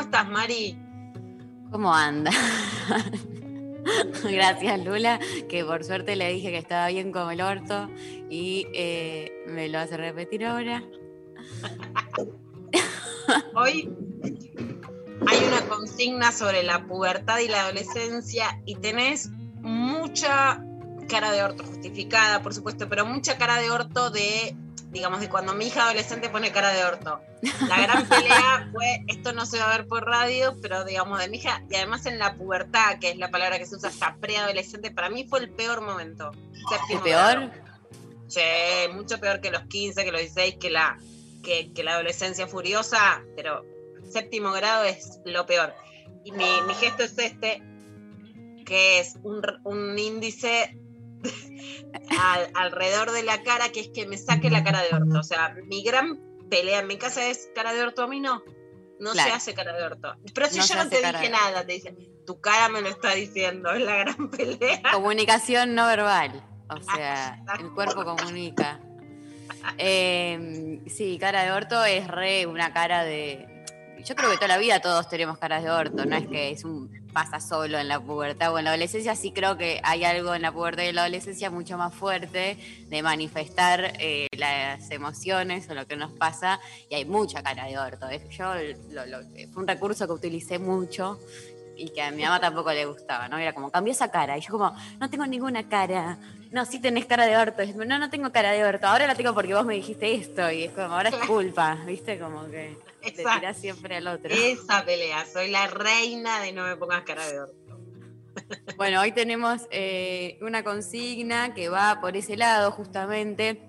¿Cómo estás, Mari? ¿Cómo anda? Gracias, Lula, que por suerte le dije que estaba bien como el orto y eh, me lo hace repetir ahora. Hoy hay una consigna sobre la pubertad y la adolescencia y tenés mucha cara de orto justificada, por supuesto, pero mucha cara de orto de, digamos, de cuando mi hija adolescente pone cara de orto. La gran pelea fue, esto no se va a ver por radio, pero digamos, de mi hija, y además en la pubertad, que es la palabra que se usa hasta preadolescente, para mí fue el peor momento. ¿El peor? Sí, mucho peor que los 15, que los 16, que la, que, que la adolescencia furiosa, pero séptimo grado es lo peor. Y mi, mi gesto es este, que es un, un índice al- alrededor de la cara, que es que me saque la cara de orto. O sea, mi gran pelea en mi casa es cara de orto, a mí no. No Claro. se hace cara de orto. Pero si No yo no te dije de- nada, te dicen, tu cara me lo está diciendo, es la gran pelea. Comunicación no verbal. O sea, el cuerpo comunica. Eh, sí, cara de orto es re una cara de. Yo creo que toda la vida todos tenemos caras de orto, no es que es un pasa solo en la pubertad o en la adolescencia, sí creo que hay algo en la pubertad y en la adolescencia mucho más fuerte de manifestar eh, las emociones o lo que nos pasa y hay mucha cara de orto. Es- Yo lo- lo- fue un recurso que utilicé mucho y que a mi mamá tampoco le gustaba, ¿no? Era como, cambió esa cara. Y yo como, no tengo ninguna cara. No, sí tenés cara de orto. No, no tengo cara de orto. Ahora la tengo porque vos me dijiste esto. Y es como, ahora es culpa, ¿viste? Como que le tirás siempre al otro. Esa pelea, soy la reina de no me pongas cara de orto. Bueno, hoy tenemos eh, una consigna que va por ese lado justamente.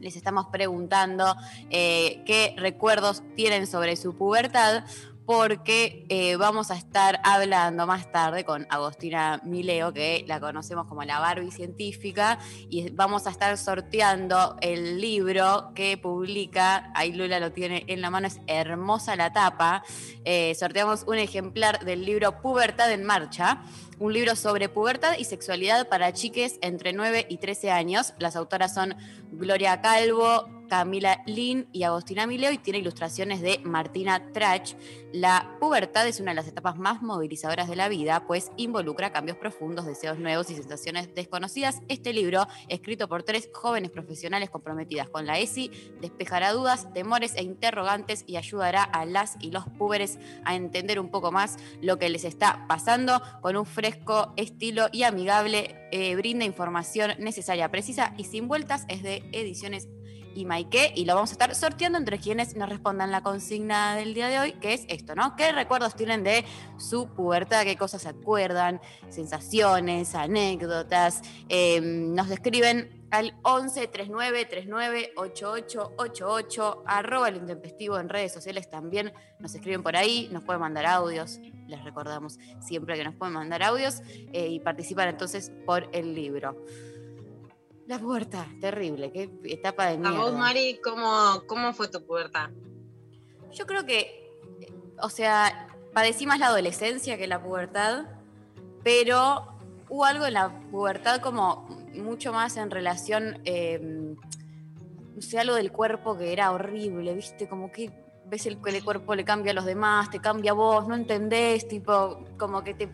Les estamos preguntando eh, qué recuerdos tienen sobre su pubertad, porque eh, vamos a estar hablando más tarde con Agostina Mileo, que la conocemos como la Barbie científica, y vamos a estar sorteando el libro que publica, ahí Lula lo tiene en la mano, es hermosa la tapa. Eh, sorteamos un ejemplar del libro Pubertad en Marcha un libro sobre pubertad y sexualidad para chiques entre 9 y 13 años. Las autoras son Gloria Calvo, Camila Lin y Agostina Mileo y tiene ilustraciones de Martina Trach. La pubertad es una de las etapas más movilizadoras de la vida, pues involucra cambios profundos, deseos nuevos y sensaciones desconocidas. Este libro, escrito por tres jóvenes profesionales comprometidas con la ESI, despejará dudas, temores e interrogantes y ayudará a las y los púberes a entender un poco más lo que les está pasando con un fresco estilo y amigable. eh, brinda información necesaria, precisa y sin vueltas. Es de Ediciones y Maike y lo vamos a estar sorteando entre quienes nos respondan la consigna del día de hoy, que es esto, ¿no? ¿Qué recuerdos tienen de su pubertad? ¿Qué cosas se acuerdan? Sensaciones, anécdotas. Eh, nos describen al 11 39 39 88 88 arroba el intempestivo en redes sociales también nos escriben por ahí, nos pueden mandar audios, les recordamos siempre que nos pueden mandar audios eh, y participan entonces por el libro. La puerta, terrible, qué etapa de A mierda. vos, Mari, ¿cómo, ¿cómo fue tu pubertad? Yo creo que, o sea, padecí más la adolescencia que la pubertad, pero hubo algo en la pubertad como mucho más en relación, eh, no sé, algo del cuerpo que era horrible, ¿viste? Como que ves el, el cuerpo le cambia a los demás, te cambia a vos, no entendés, tipo, como que te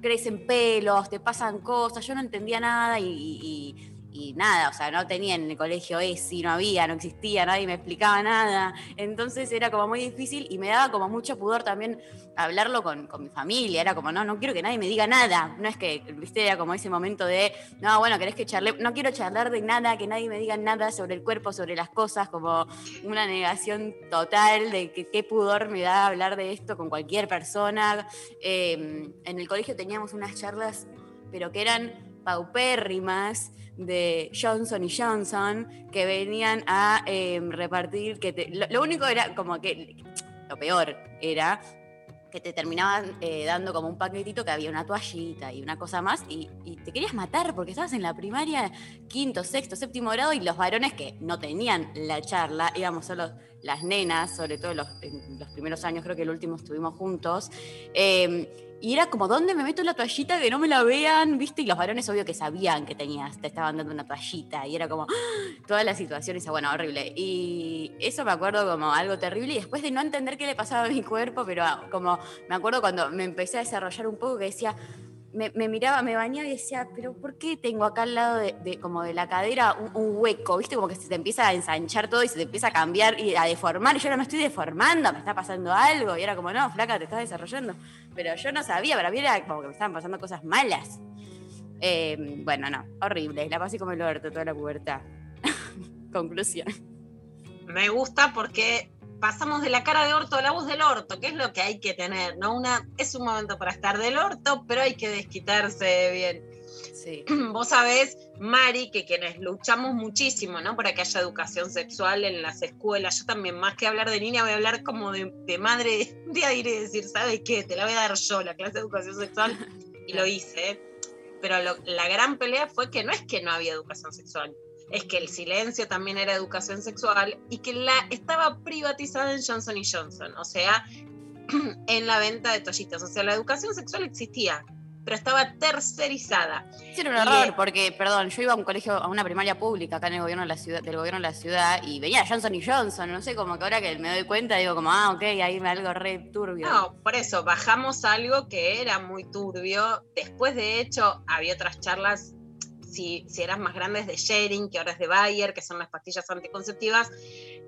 crecen pelos, te pasan cosas, yo no entendía nada y, y- y nada, o sea, no tenía en el colegio ESI, no había, no existía, nadie me explicaba nada. Entonces era como muy difícil y me daba como mucho pudor también hablarlo con, con mi familia. Era como, no, no quiero que nadie me diga nada. No es que, viste, era como ese momento de, no, bueno, querés que charle, no quiero charlar de nada, que nadie me diga nada sobre el cuerpo, sobre las cosas, como una negación total de que qué pudor me da hablar de esto con cualquier persona. Eh, en el colegio teníamos unas charlas, pero que eran paupérrimas de Johnson y Johnson que venían a eh, repartir, que te- lo, único era como que, lo peor era que te terminaban eh, dando como un paquetito que había una toallita y una cosa más y, y te querías matar porque estabas en la primaria, quinto, sexto, séptimo grado y los varones que no tenían la charla, íbamos solo las nenas, sobre todo los, en los primeros años, creo que el último estuvimos juntos, eh, y era como, ¿dónde me meto la toallita que no me la vean? ¿Viste? Y los varones obvio que sabían que tenías, te estaban dando una toallita. Y era como, ¡ah! toda la situación esa, bueno, horrible. Y eso me acuerdo como algo terrible. Y después de no entender qué le pasaba a mi cuerpo, pero ah, como me acuerdo cuando me empecé a desarrollar un poco que decía, me, miraba, me bañaba y decía, pero ¿por qué tengo acá al lado de, como de la cadera un, hueco? ¿Viste? Como que se te empieza a ensanchar todo y se te empieza a cambiar y a deformar. Y yo no me estoy deformando, me está pasando algo. Y era como, no, flaca, te estás desarrollando. Pero yo no sabía, para mí era como que me estaban pasando cosas malas. Eh, bueno, no, horrible. La pasé como el orto toda la pubertad. Conclusión. Me gusta porque pasamos de la cara de orto a la voz del orto, que es lo que hay que tener, ¿no? Una, es un momento para estar del orto, pero hay que desquitarse bien. Sí. Vos sabés, Mari, que quienes luchamos muchísimo, ¿no? Para que haya educación sexual en las escuelas. Yo también, más que hablar de niña, voy a hablar como de, de madre. Un día iré a decir, ¿sabes qué? Te la voy a dar yo, la clase de educación sexual. Y lo hice. ¿eh? Pero lo- la gran pelea fue que no es que no había educación sexual, es que el silencio también era educación sexual y que la estaba privatizada en Johnson Johnson, o sea, en la venta de toallitas. O sea, la educación sexual existía, pero estaba tercerizada. Sí, era un Y, error, eh, porque, perdón, yo iba a un colegio, a una primaria pública acá en el gobierno de la ciudad, del gobierno de la ciudad, y venía Johnson y Johnson, no sé, como que ahora que me doy cuenta, digo como, ah, ok, ahí me algo re turbio. No, por eso bajamos algo que era muy turbio. Después, de hecho, había otras charlas, si, si eras más grandes, de sharing, que ahora es de Bayer, que son las pastillas anticonceptivas,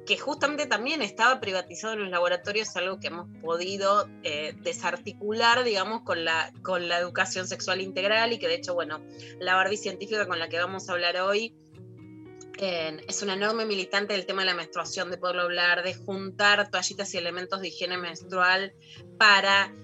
que justamente también estaba privatizado en los laboratorios, algo que hemos podido eh, desarticular, digamos, con la, con la educación sexual integral y que de hecho, bueno, la Barbie científica con la que vamos a hablar hoy es una enorme militante del tema de la menstruación, de poderlo hablar, de juntar toallitas y elementos de higiene menstrual para,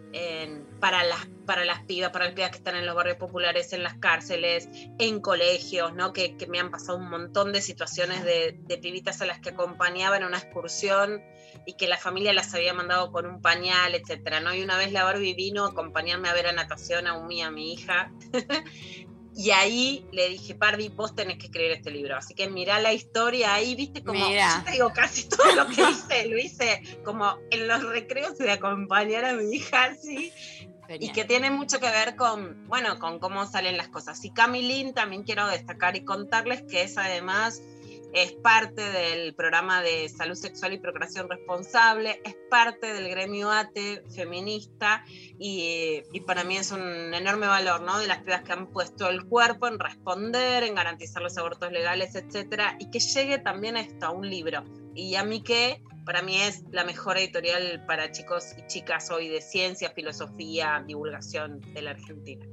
para, las, para las pibas, para las pibas que están en los barrios populares, en las cárceles, en colegios, ¿no? que, me han pasado un montón de situaciones de, pibitas a las que acompañaba en una excursión y que la familia las había mandado con un pañal, etcétera, ¿no? Y una vez la Barbie vino a acompañarme a ver a natación a Umi, a mi hija. Y ahí le dije, Barbie, vos tenés que escribir este libro. Así que mirá la historia ahí, viste como, yo te digo, casi todo lo que hice, lo hice como en los recreos de acompañar a mi hija, así. Y que tiene mucho que ver con, bueno, con cómo salen las cosas. Y Camilín también quiero destacar y contarles que es además, es parte del programa de salud sexual y procreación responsable, es parte del gremio ATE feminista y, y para mí es un enorme valor, ¿no? De las pibas que han puesto el cuerpo en responder, en garantizar los abortos legales, etcétera, y que llegue también esto a un libro. Y a mí que para mí es la mejor editorial para chicos y chicas hoy de ciencia, filosofía, divulgación de la Argentina.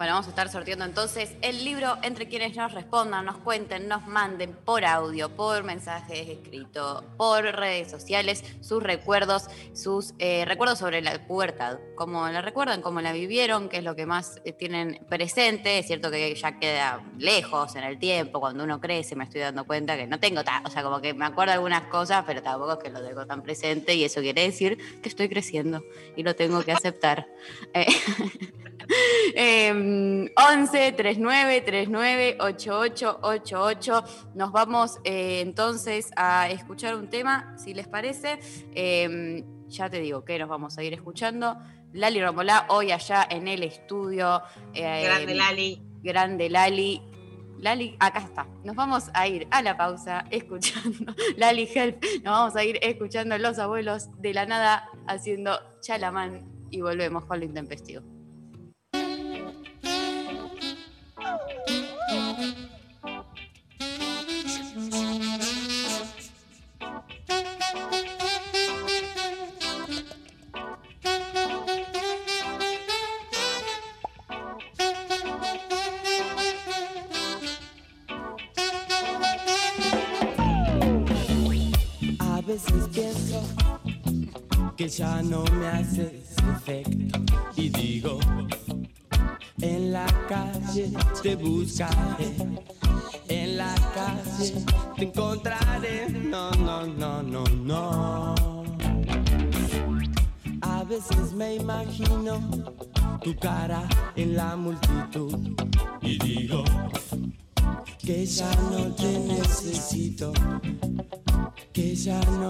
Bueno, vamos a estar sorteando entonces el libro entre quienes nos respondan, nos cuenten, nos manden por audio, por mensajes escritos, por redes sociales, sus recuerdos, sus eh, recuerdos sobre la pubertad, cómo la recuerdan, cómo la vivieron, qué es lo que más eh, tienen presente. Es cierto que ya queda lejos en el tiempo, cuando uno crece me estoy dando cuenta que no tengo, ta- o sea, como que me acuerdo algunas cosas, pero tampoco es que lo tengo tan presente y eso quiere decir que estoy creciendo y lo tengo que aceptar. Eh, eh, 11 39 39 88 88. Nos vamos eh, entonces a escuchar un tema, si les parece. Eh, ya te digo que nos vamos a ir escuchando. Lali Romolá, hoy allá en el estudio. eh, Grande Lali. Grande Lali. Lali, acá está. Nos vamos a ir a la pausa escuchando Lali Help. Nos vamos a ir escuchando Los Abuelos de la Nada haciendo Chalamán y volvemos con lo intempestivo.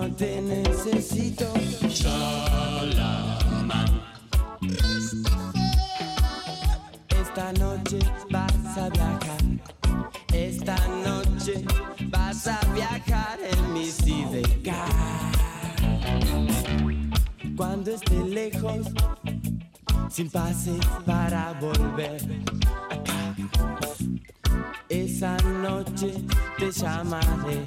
No te necesito. Chalaman. Esta noche vas a viajar, esta noche vas a viajar en mi sidecar. Cuando esté lejos, sin pase para volver. Esa noche llamaré,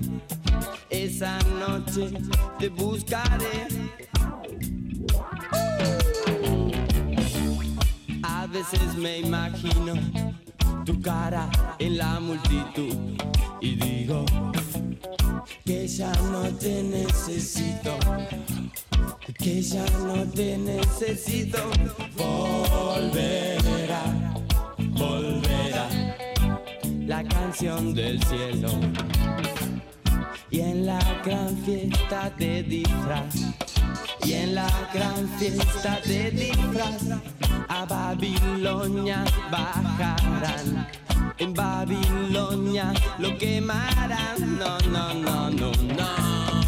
esa noche te buscaré. A veces me imagino tu cara en la multitud y digo que ya no te necesito, que ya no te necesito. Volverá, volverá la canción del cielo. Y en la gran fiesta de disfraz. Y en la gran fiesta de disfraz a Babilonia bajarán. En Babilonia lo quemarán. No no no no no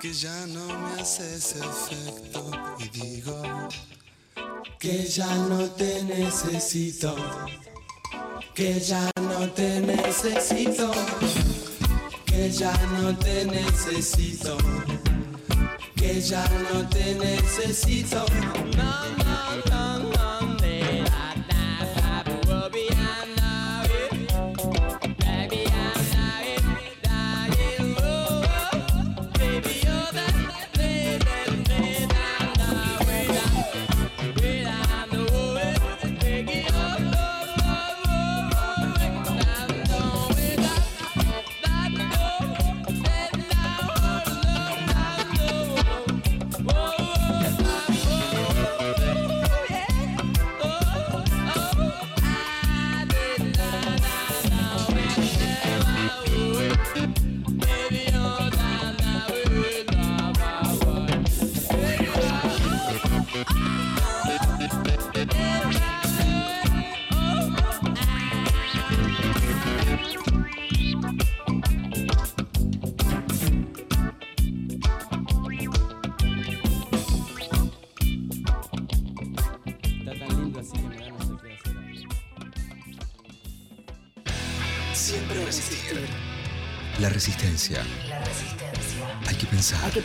que ya no me haces efecto y digo que ya no te necesito, que ya no te necesito, que ya no te necesito, que ya no te necesito. No, no, no,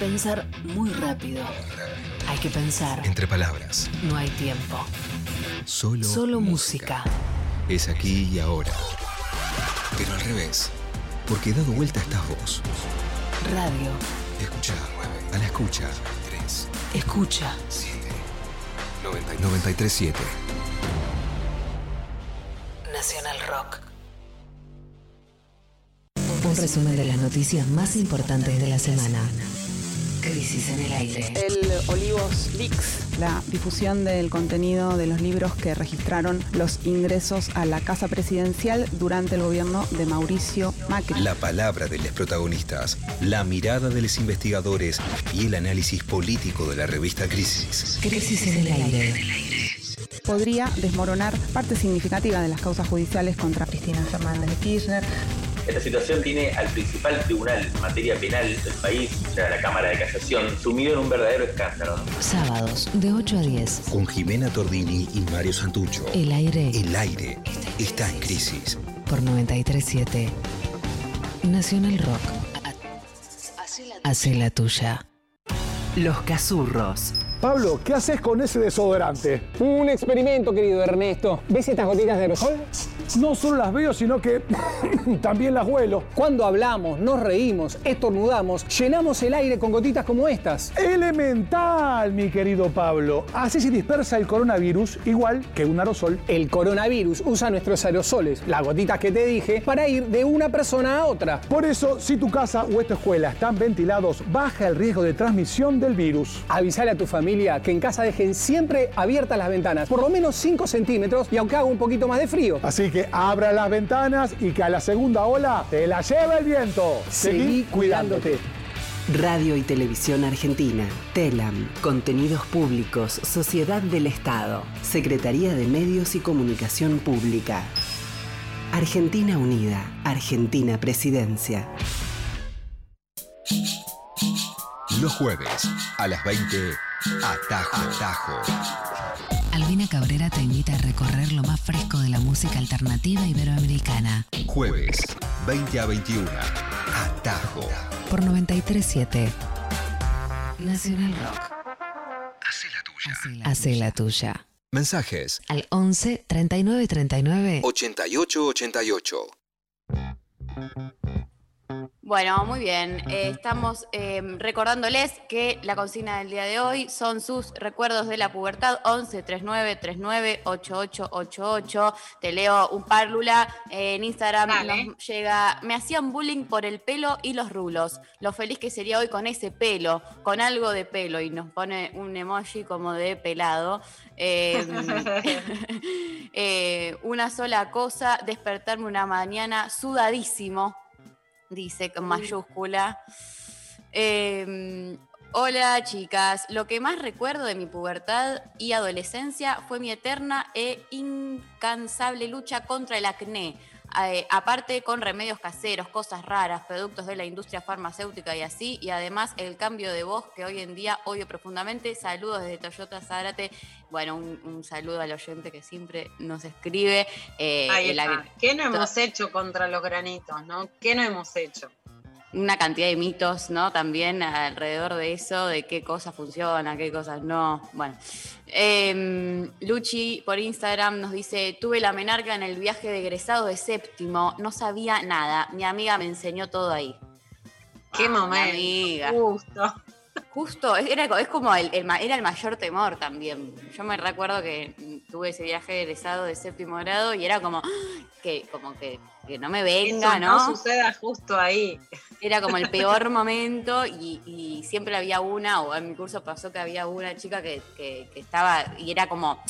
pensar. Hay que pensar muy rápido. Hay que pensar. Entre palabras. No hay tiempo. Solo, Solo música. Es aquí y ahora. Pero al revés. Porque dado vuelta estás vos. Radio. Escucha. A la escucha. 3, Escucha. 7, 93.7. Nacional Rock. Un resumen de las noticias más importantes de la semana. Crisis en el aire. El Olivos Leaks, la difusión del contenido de los libros que registraron los ingresos a la Casa Presidencial durante el gobierno de Mauricio Macri. La palabra de los protagonistas, la mirada de los investigadores y el análisis político de la revista Crisis. Crisis en el aire. Podría desmoronar parte significativa de las causas judiciales contra Cristina Fernández de Kirchner. Esta situación tiene al principal tribunal en materia penal del país, o sea, la Cámara de Casación, sumido en un verdadero escándalo. Sábados de 8 a 10. Con Jimena Tordini y Mario Santucho. El aire El aire está en crisis. por 937. Nacional Rock. Hace la tuya. Los Cazurros. Pablo, ¿qué haces con ese desodorante? Un experimento, querido Ernesto. ¿Ves estas gotitas de aerosol? No solo las veo, sino que también las huelo. Cuando hablamos, nos reímos, estornudamos, llenamos el aire con gotitas como estas. Elemental, mi querido Pablo. Así se dispersa el coronavirus igual que un aerosol. El coronavirus usa nuestros aerosoles, las gotitas que te dije, para ir de una persona a otra. Por eso, si tu casa o esta escuela están ventilados, baja el riesgo de transmisión del virus. Avisale a tu familia que en casa dejen siempre abiertas las ventanas, por lo menos 5 centímetros y aunque haga un poquito más de frío. Así que abra las ventanas y que a la segunda ola te la lleve el viento. Seguí cuidándote. Radio y Televisión Argentina, TELAM, Contenidos Públicos, Sociedad del Estado, Secretaría de Medios y Comunicación Pública. Argentina Unida, Argentina Presidencia. Los jueves, a las 20, Atajo. Atajo. Albina Cabrera te invita a recorrer lo más fresco de la música alternativa iberoamericana. Jueves, 20 a 21, Atajo. Por 937 Nacional Rock. Hacé la tuya. Hace la tuya. Mensajes Al 11 39 39 88 88. Bueno, muy bien. Eh, estamos eh, recordándoles que la consigna del día de hoy son sus recuerdos de la pubertad 11 39 39 8888. Te leo un par, Lula. Eh, en Instagram Dale. nos llega. Me hacían bullying por el pelo y los rulos. Lo feliz que sería hoy con ese pelo, con algo de pelo. Y nos pone un emoji como de pelado. Eh, eh, una sola cosa, despertarme una mañana sudadísimo dice con mayúscula. Eh, hola chicas, lo que más recuerdo de mi pubertad y adolescencia fue mi eterna e incansable lucha contra el acné. Eh, aparte con remedios caseros, cosas raras, productos de la industria farmacéutica y así, y además el cambio de voz que hoy en día odio profundamente. Saludos desde Toyota Zárate. Bueno, un, un saludo al oyente que siempre nos escribe. Eh, Ahí está. ¿Qué no hemos hecho contra los granitos, no? ¿Qué no hemos hecho? Una cantidad de mitos, ¿no? También alrededor de eso, de qué cosas funcionan, qué cosas no. Bueno, Em, Luchi por Instagram nos dice, tuve la menarca en el viaje de egresado de séptimo, no sabía nada, mi amiga me enseñó todo ahí. Qué Ah, momento. amiga. Justo. Justo, era, es como el, el era el mayor temor también. Yo me recuerdo que tuve ese viaje de egresado de séptimo grado y era como ¡ah! que, como que, que no me venga, Eso ¿no? no suceda justo ahí. Era como el peor momento y, y siempre había una, o en mi curso pasó que había una chica que, que- que estaba, y era como,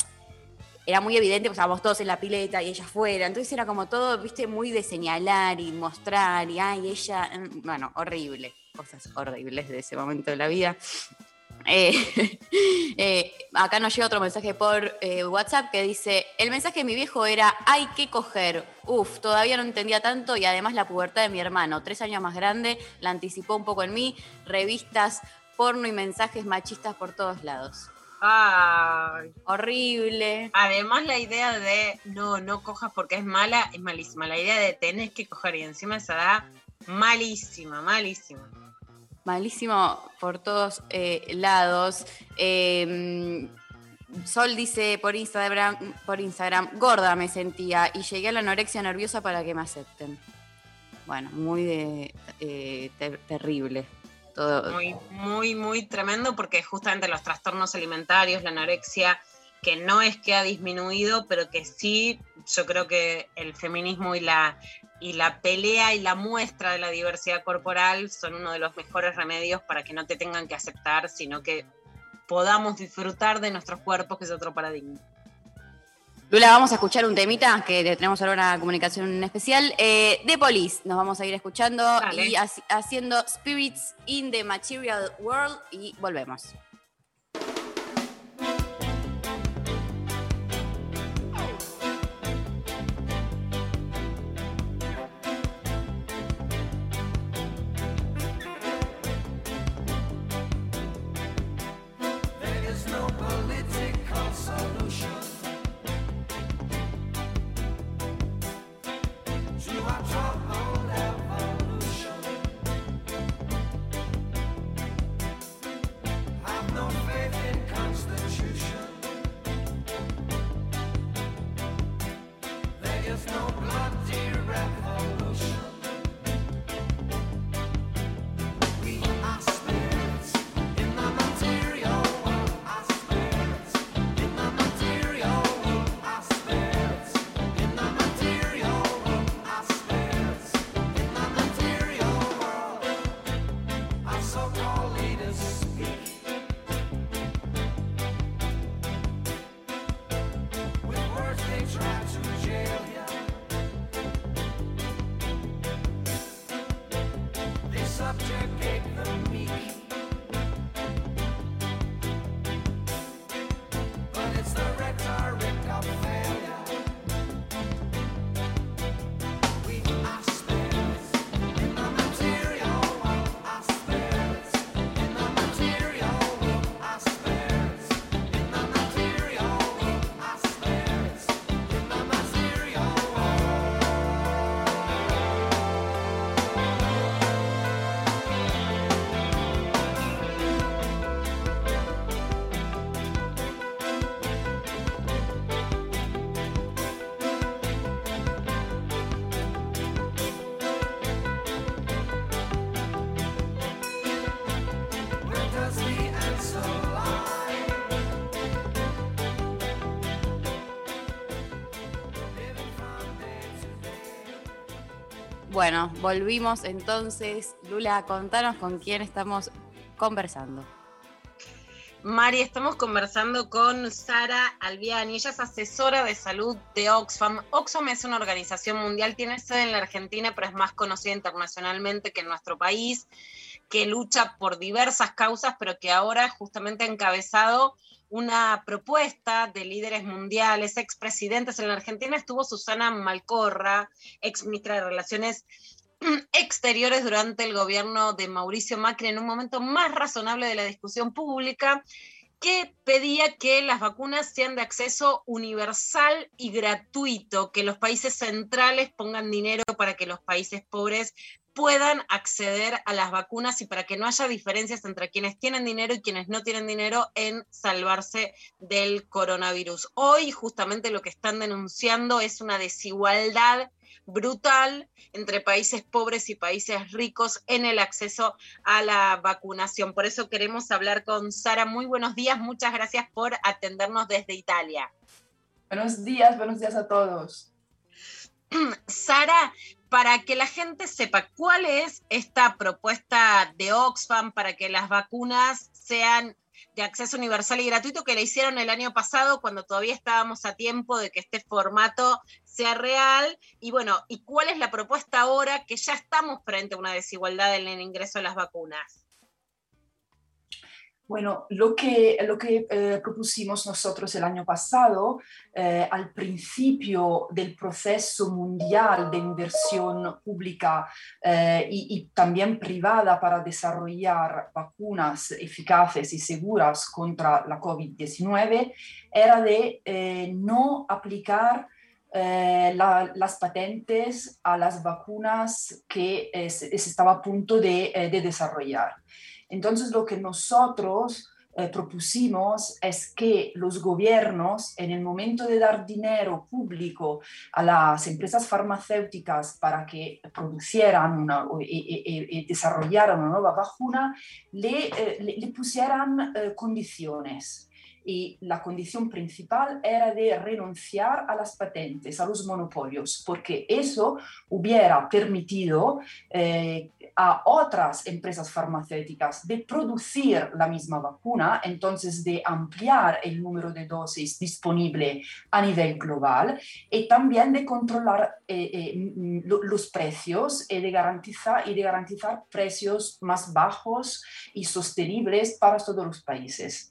era muy evidente, pues estábamos todos en la pileta y ella fuera, entonces era como todo, viste, muy de señalar y mostrar, y ay, ella, mm, bueno, horrible, cosas horribles de ese momento de la vida. Eh, eh, acá nos llega otro mensaje por eh, WhatsApp que dice, el mensaje de mi viejo era, hay que coger. Uf, todavía no entendía tanto y además la pubertad de mi hermano, tres años más grande, la anticipó un poco en mí, revistas, porno y mensajes machistas por todos lados. Ay. Horrible. Además, la idea de no, no cojas porque es mala es malísima. La idea de tenés que coger y encima esa edad, malísima, malísima. Malísimo por todos eh, lados. Eh, Sol dice por Instagram, por Instagram, gorda me sentía y llegué a la anorexia nerviosa para que me acepten. Bueno, muy de, eh, ter- terrible. Todo. Muy, muy, muy tremendo porque justamente los trastornos alimentarios, la anorexia, que no es que ha disminuido, pero que sí, yo creo que el feminismo y la, y la pelea y la muestra de la diversidad corporal son uno de los mejores remedios para que no te tengan que aceptar, sino que podamos disfrutar de nuestros cuerpos, que es otro paradigma. Lula, vamos a escuchar un temita que te- tenemos ahora una comunicación especial. Eh, de Police nos vamos a ir escuchando Dale. y haci- haciendo Spirits in the Material World y volvemos. Bueno, volvimos entonces. Lula, contanos con quién estamos conversando. Mari, estamos conversando con Sara Albiani, ella es asesora de salud de Oxfam. Oxfam es una organización mundial, tiene sede en la Argentina, pero es más conocida internacionalmente que en nuestro país, que lucha por diversas causas, pero que ahora justamente ha encabezado una propuesta de líderes mundiales, expresidentes. En la Argentina estuvo Susana Malcorra, ex ministra de Relaciones exteriores durante el gobierno de Mauricio Macri en un momento más razonable de la discusión pública que pedía que las vacunas sean de acceso universal y gratuito, que los países centrales pongan dinero para que los países pobres puedan acceder a las vacunas y para que no haya diferencias entre quienes tienen dinero y quienes no tienen dinero en salvarse del coronavirus. Hoy justamente lo que están denunciando es una desigualdad brutal entre países pobres y países ricos en el acceso a la vacunación. Por eso queremos hablar con Sara. Muy buenos días, muchas gracias por atendernos desde Italia. Buenos días, buenos días a todos. Sara, para que la gente sepa cuál es esta propuesta de Oxfam para que las vacunas sean de acceso universal y gratuito que le hicieron el año pasado cuando todavía estábamos a tiempo de que este formato sea real. Y bueno, ¿y cuál es la propuesta ahora que ya estamos frente a una desigualdad en el ingreso a las vacunas? Bueno, lo que, lo que eh, propusimos nosotros el año pasado, eh, al principio del proceso mundial de inversión pública eh, y, también privada para desarrollar vacunas eficaces y seguras contra la COVID-19, era de no aplicar la, las patentes a las vacunas que se, estaba a punto de desarrollar. Entonces, lo que nosotros eh, propusimos es que los gobiernos, en el momento de dar dinero público a las empresas farmacéuticas para que produjeran una, y, desarrollaran una nueva vacuna, le, eh, pusieran eh, condiciones y la condición principal era de renunciar a las patentes, a los monopolios, porque eso hubiera permitido eh, a otras empresas farmacéuticas de producir la misma vacuna, entonces de ampliar el número de dosis disponible a nivel global y también de controlar eh, eh, los precios y de, garantizar, y de garantizar precios más bajos y sostenibles para todos los países.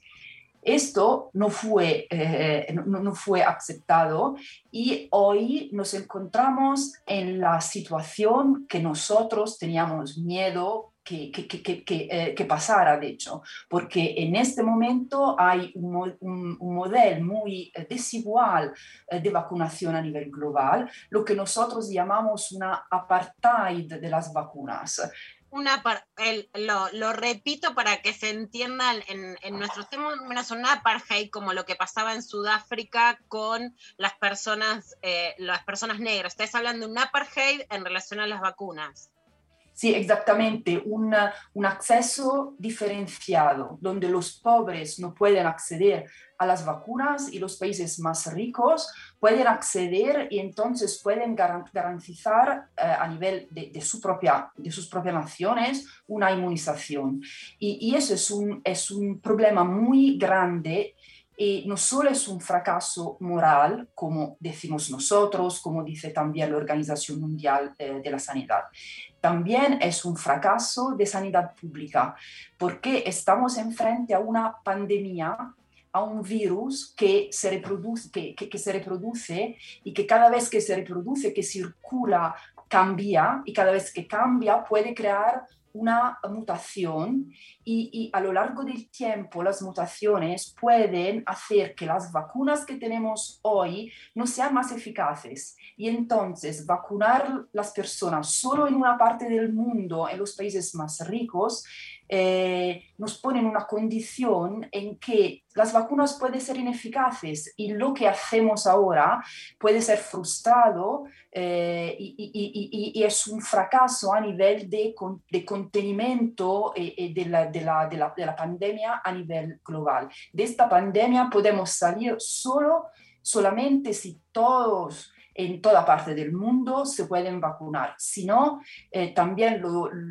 Esto no fue, eh, no, fue aceptado y hoy nos encontramos en la situación que nosotros teníamos miedo que, que, que, eh, que, pasara, de hecho, porque en este momento hay un, un, un modelo muy eh, desigual eh, de vacunación a nivel global, lo que nosotros llamamos una apartheid de las vacunas una, el, lo, lo, repito para que se entienda en, en nuestros términos, una apartheid como lo que pasaba en Sudáfrica con las personas, eh, las personas negras. Ustedes hablan de un apartheid en relación a las vacunas. Sí, exactamente, una, un acceso diferenciado, donde los pobres no pueden acceder a las vacunas y los países más ricos pueden acceder y entonces pueden garantizar eh, a nivel de, su propia, de sus propias naciones una inmunización. Y, y eso es un, es un problema muy grande y no solo es un fracaso moral, como decimos nosotros, como dice también la Organización Mundial eh, de la Sanidad, también es un fracaso de sanidad pública, porque estamos enfrente a una pandemia a un virus que se, reproduce, que, que, que, se reproduce y que cada vez que se reproduce, que circula, cambia y cada vez que cambia puede crear una mutación y, a lo largo del tiempo las mutaciones pueden hacer que las vacunas que tenemos hoy no sean más eficaces. Y entonces vacunar las personas solo en una parte del mundo, en los países más ricos, eh, nos pone en una condición en que las vacunas pueden ser ineficaces y lo que hacemos ahora puede ser frustrado eh, y, y, y, y, es un fracaso a nivel de, de contenimiento eh, de, la, de, la, de, la, de la pandemia a nivel global. De esta pandemia podemos salir solo, solamente si todos en toda parte del mundo se pueden vacunar. Si no, eh, también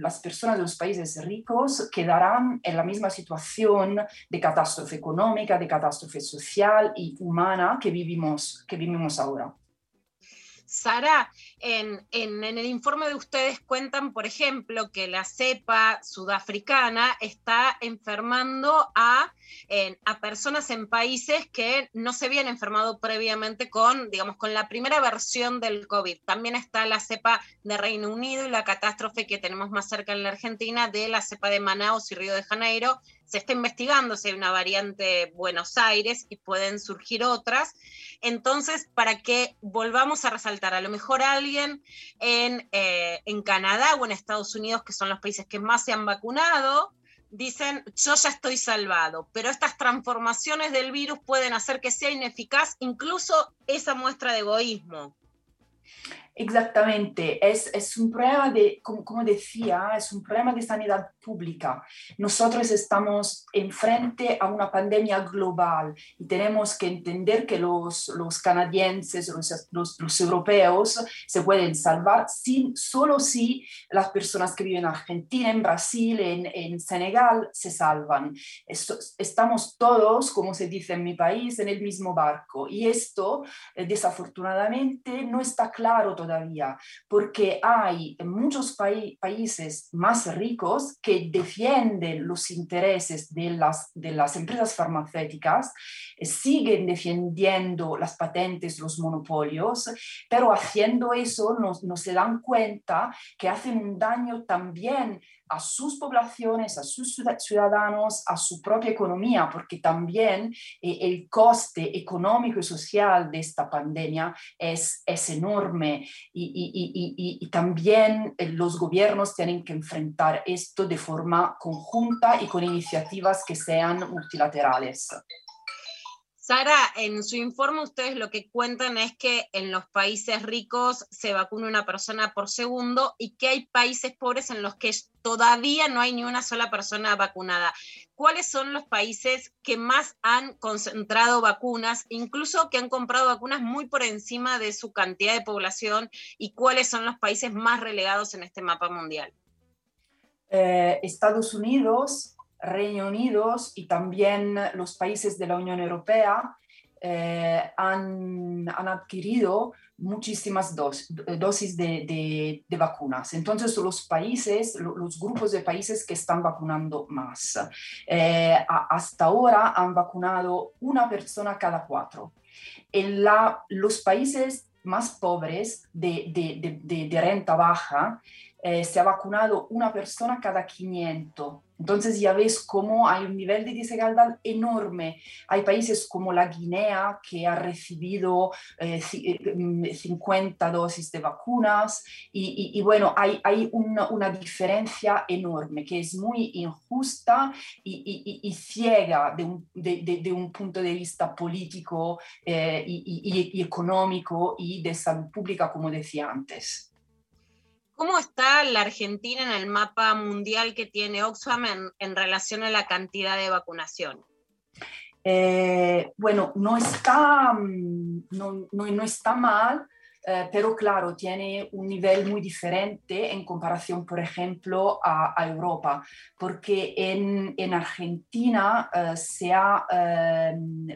las personas de los países ricos quedarán en la misma situación de catástrofe económica, de catástrofe social y humana que vivimos, que vivimos ahora. Sara, en, el informe de ustedes cuentan, por ejemplo, que la cepa sudafricana está enfermando a, a, personas en países que no se habían enfermado previamente con, digamos, con la primera versión del COVID. También está la cepa de Reino Unido y la catástrofe que tenemos más cerca en la Argentina de la cepa de Manaus y Río de Janeiro, se está investigando si hay una variante Buenos Aires y pueden surgir otras. Entonces, para que volvamos a resaltar, a lo mejor alguien en, eh, en Canadá o en Estados Unidos, que son los países que más se han vacunado, dicen, yo ya estoy salvado, pero estas transformaciones del virus pueden hacer que sea ineficaz incluso esa muestra de egoísmo. Exactamente, es, es un problema de, como, como, decía, es un problema de sanidad pública. Nosotros estamos enfrente a una pandemia global y tenemos que entender que los, los canadienses, los, los, los, europeos se pueden salvar sin, solo si las personas que viven en Argentina, en Brasil, en, en Senegal se salvan. Esto, estamos todos, como se dice en mi país, en el mismo barco y esto eh, desafortunadamente no está claro todavía, porque hay muchos países más ricos que defienden los intereses de las, de las empresas farmacéuticas, eh, siguen defendiendo las patentes, los monopolios, pero haciendo eso no, se dan cuenta que hacen un daño también a sus poblaciones, a sus ciudadanos, a su propia economía, porque también eh, el coste económico y social de esta pandemia es, es enorme y, también eh, los gobiernos tienen que enfrentar esto de forma conjunta y con iniciativas que sean multilaterales. Sara, en su informe ustedes lo que cuentan es que en los países ricos se vacuna una persona por segundo y que hay países pobres en los que todavía no hay ni una sola persona vacunada. ¿Cuáles son los países que más han concentrado vacunas, incluso que han comprado vacunas muy por encima de su cantidad de población? ¿Y cuáles son los países más relegados en este mapa mundial? Eh, Estados Unidos, Reino Unido y también los países de la Unión Europea eh, han, adquirido muchísimas dosis de, vacunas. Entonces, los países, los grupos de países que están vacunando más. Eh, hasta ahora han vacunado una persona cada cuatro. En la, los países más pobres de, renta baja eh, se ha vacunado una persona cada 500 entonces ya ves cómo hay un nivel de desigualdad enorme. Hay países como la Guinea que ha recibido 50 eh, mm, dosis de vacunas y, bueno, hay, hay una, diferencia enorme que es muy injusta y, y ciega de un, de, un, punto de vista político eh, económico y de salud pública, como decía antes. ¿Cómo está la Argentina en el mapa mundial que tiene Oxfam en, relación a la cantidad de vacunación? Eh, bueno, no está, mm, no, no, está mal, eh, pero claro, tiene un nivel muy diferente en comparación, por ejemplo, a, Europa, porque en, en Argentina eh, se ha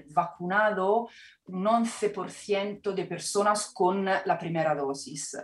vacunado un 11% de personas con la primera dosis.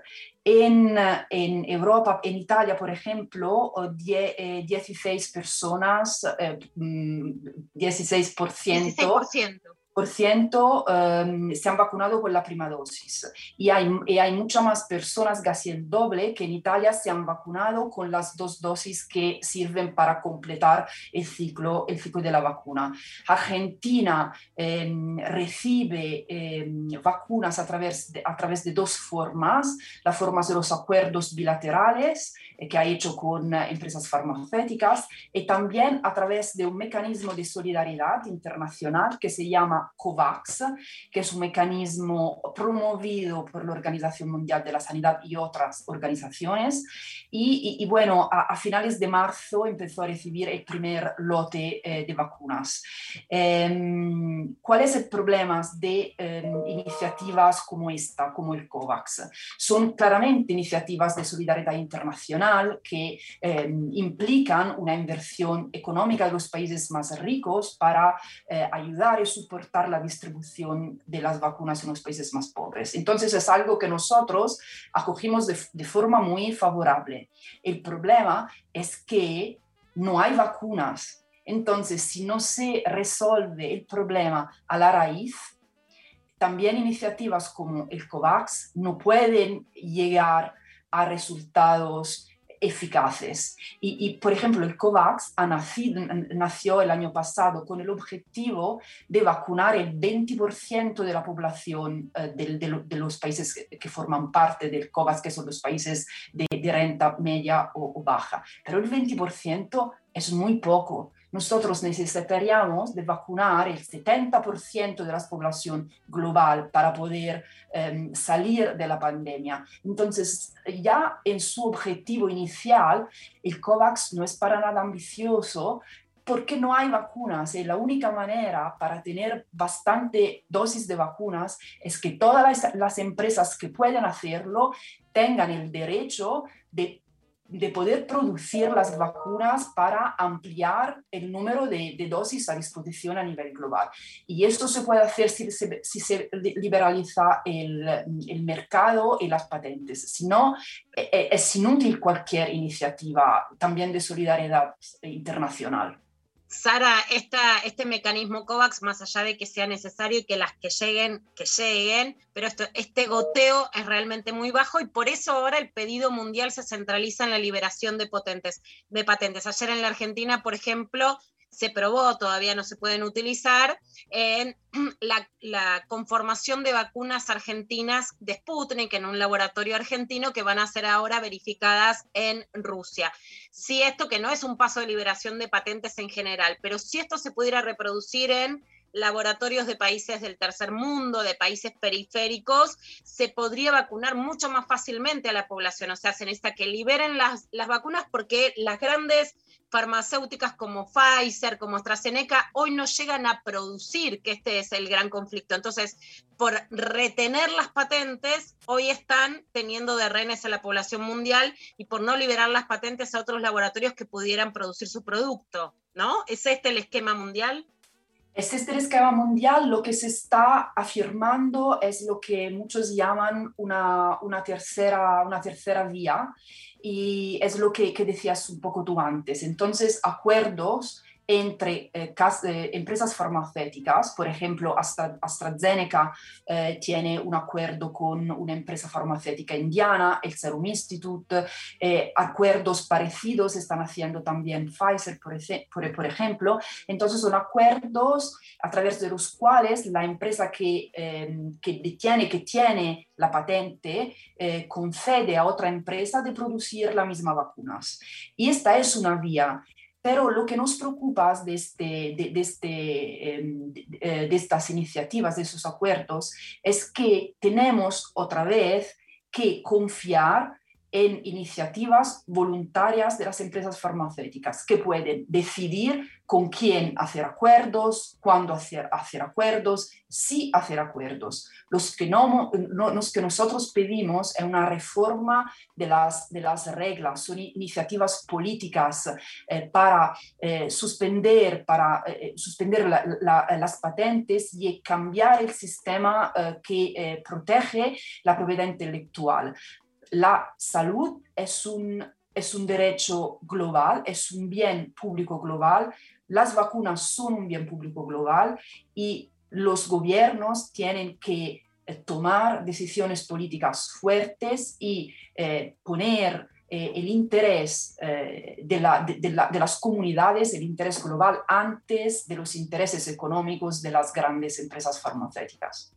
En, en, Europa, en Italia, por ejemplo, 16 eh, personas, 16%, 16% Um, se han vacunado con la primera dosis y hay, y hay muchas más personas, casi el doble, que en Italia se han vacunado con las dos dosis que sirven para completar el ciclo, el ciclo de la vacuna. Argentina em, recibe em, vacunas a través, de, a través de dos formas, las formas de los acuerdos bilaterales eh, que ha hecho con eh, empresas farmacéuticas y también a través de un mecanismo de solidaridad internacional que se llama COVAX, que es un mecanismo promovido por la Organización Mundial de la Sanidad y otras organizaciones. Y, bueno, a, finales de marzo empezó a recibir el primer lote eh, de vacunas. Em, ¿Cuál es el problema de em, iniciativas como esta, como el COVAX? Son claramente iniciativas de solidaridad internacional que em, implican una inversión económica de los países más ricos para eh, ayudar y soportar la distribución de las vacunas en los países más pobres. Entonces es algo que nosotros acogimos de, de forma muy favorable. El problema es que no hay vacunas. Entonces, si no se resuelve el problema a la raíz, también iniciativas como el COVAX no pueden llegar a resultados eficaces. Y, por ejemplo, el COVAX ha nacido, nació el año pasado con el objetivo de vacunar el 20% de la población eh, de, los países que, forman parte del COVAX, que son los países de, renta media o, o baja. Pero el 20% es muy poco nosotros necesitaríamos de vacunar el 70% de la población global para poder em, salir de la pandemia. Entonces, ya en su objetivo inicial, el COVAX no es para nada ambicioso porque no hay vacunas y la única manera para tener bastante dosis de vacunas es que todas las, empresas que pueden hacerlo tengan el derecho de de poder producir las vacunas para ampliar el número de, dosis a disposición a nivel global. Y esto se puede hacer si se, liberaliza el, el, mercado y las patentes. Si no, e, e, es inútil cualquier iniciativa también de solidaridad internacional. Sara, este mecanismo COVAX, más allá de que sea necesario y que las que lleguen, que lleguen, pero este goteo es realmente muy bajo y por eso ahora el pedido mundial se centraliza en la liberación de, potentes, de patentes. Ayer en la Argentina, por ejemplo, se probó, todavía no se pueden utilizar, en la, conformación de vacunas argentinas de Sputnik en un laboratorio argentino que van a ser ahora verificadas en Rusia. Si esto, que no es un paso de liberación de patentes en general, pero si esto se pudiera reproducir en laboratorios de países del tercer mundo, de países periféricos, se podría vacunar mucho más fácilmente a la población. O sea, se necesita que liberen las, las vacunas porque las grandes farmacéuticas como Pfizer, como AstraZeneca, hoy no llegan a producir, que este es el gran conflicto. Entonces, por retener las patentes, hoy están teniendo de rehenes a la población mundial y por no liberar las patentes a otros laboratorios que pudieran producir su producto, ¿no? ¿Es este el esquema mundial? Es este el esquema mundial, lo que se está afirmando es lo que muchos llaman una, una tercera, una tercera vía, y es lo que, que decías un poco tú antes. Entonces, acuerdos entre eh, eh, empresas farmacéuticas, por ejemplo, AstraZeneca eh, tiene un acuerdo con una empresa farmacéutica indiana, el Serum Institute, acuerdos parecidos están haciendo también Pfizer, por, ejemplo. Entonces son acuerdos a través de los cuales la empresa que, que detiene, que tiene la patente, concede a otra empresa de producir las mismas vacunas. Y esta es una vía pero lo que nos preocupa de, este, de, este, em, eh, de, estas iniciativas, de esos acuerdos, es que tenemos otra vez que confiar en iniciativas voluntarias de las empresas farmacéuticas que pueden decidir con quién hacer acuerdos, cuándo hacer, hacer acuerdos, sí hacer acuerdos. Los que, no, los que nosotros pedimos es una reforma de las, de las reglas, son iniciativas políticas eh, para eh, suspender, para, eh, suspender las patentes y cambiar el sistema que protege la propiedad intelectual la salud es un, es un derecho global, es un bien público global, las vacunas son un bien público global y los gobiernos tienen que eh, tomar decisiones políticas fuertes y eh, poner eh, el interés de, de, las comunidades, el interés global, antes de los intereses económicos de las grandes empresas farmacéuticas.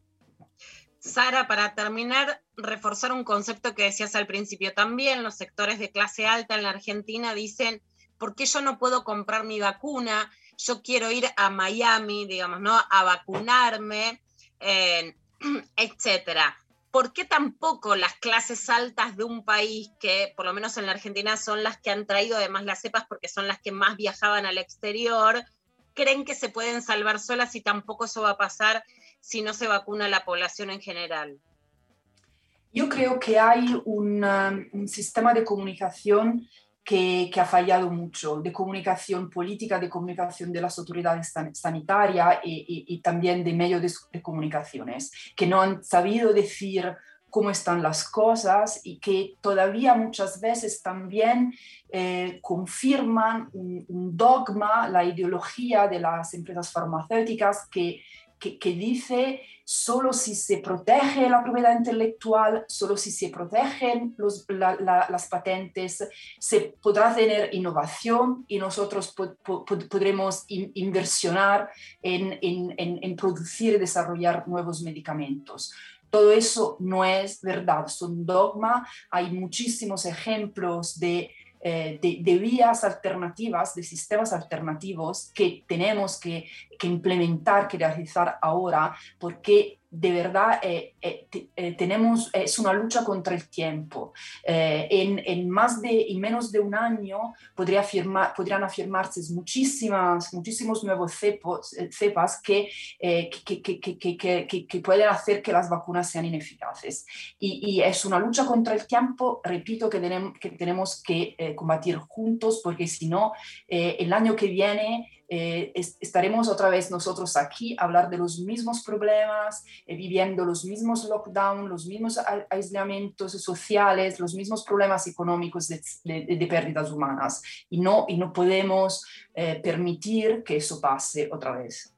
Sara, para terminar, reforzar un concepto que decías al principio también, los sectores de clase alta en la Argentina dicen, ¿por qué yo no puedo comprar mi vacuna? yo quiero ir a Miami, digamos, ¿no? A vacunarme, eh, etcétera. ¿Por qué tampoco las clases altas de un país que, por lo menos en la Argentina, son las que han traído además las cepas porque son las que más viajaban al exterior, creen que se pueden salvar solas y tampoco eso va a pasar si no se vacuna la población en general? Yo creo que hay un, un sistema de comunicación que, que, ha fallado mucho, de comunicación política, de comunicación de las autoridades sanitarias y, y, y también de medios de, de, comunicaciones, que no han sabido decir cómo están las cosas y que todavía muchas veces también eh, confirman un, un, dogma, la ideología de las empresas farmacéuticas que que, que, dice solo si se protege la propiedad intelectual, solo si se protegen los, la, la, las patentes, se podrá tener innovación y nosotros po, po, podremos in, inversionar en, en, en, en producir y desarrollar nuevos medicamentos. Todo eso no es verdad, son dogma. Hay muchísimos ejemplos de eh, de, vías alternativas, de sistemas alternativos que tenemos que implementar, que realizar ahora, porque de verdad eh, eh, eh, tenemos, es una lucha contra el tiempo. Eh, en, en, más de, en menos de un año podría podrían afirmarse muchísimas, muchísimos nuevos cepos, cepas que, que, que, que, pueden hacer que las vacunas sean ineficaces. Y, y, es una lucha contra el tiempo, repito, que tenemos que, tenemos que combatir juntos, porque si no, el año que viene eh, es, estaremos otra vez nosotros aquí a hablar de los mismos problemas, eh, viviendo los mismos lockdowns, los mismos aislamientos sociales, los mismos problemas económicos de, de, de pérdidas humanas. Y no, y no podemos eh, permitir que eso pase otra vez.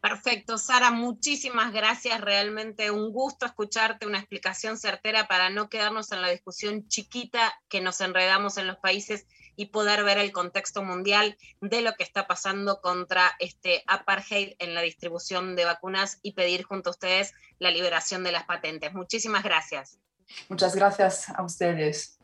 Perfecto, Sara, muchísimas gracias. Realmente un gusto escucharte, una explicación certera para no quedarnos en la discusión chiquita que nos enredamos en los países y poder ver el contexto mundial de lo que está pasando contra este apartheid en la distribución de vacunas y pedir junto a ustedes la liberación de las patentes. Muchísimas gracias. Muchas gracias a ustedes.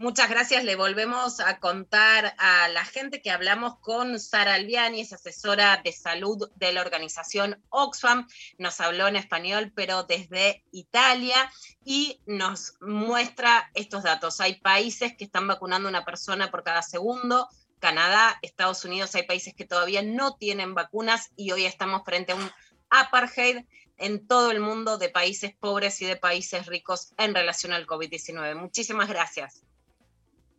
Muchas gracias. Le volvemos a contar a la gente que hablamos con Sara Albiani, es asesora de salud de la organización Oxfam. Nos habló en español, pero desde Italia y nos muestra estos datos. Hay países que están vacunando a una persona por cada segundo. Canadá, Estados Unidos, hay países que todavía no tienen vacunas y hoy estamos frente a un apartheid en todo el mundo de países pobres y de países ricos en relación al COVID-19. Muchísimas gracias.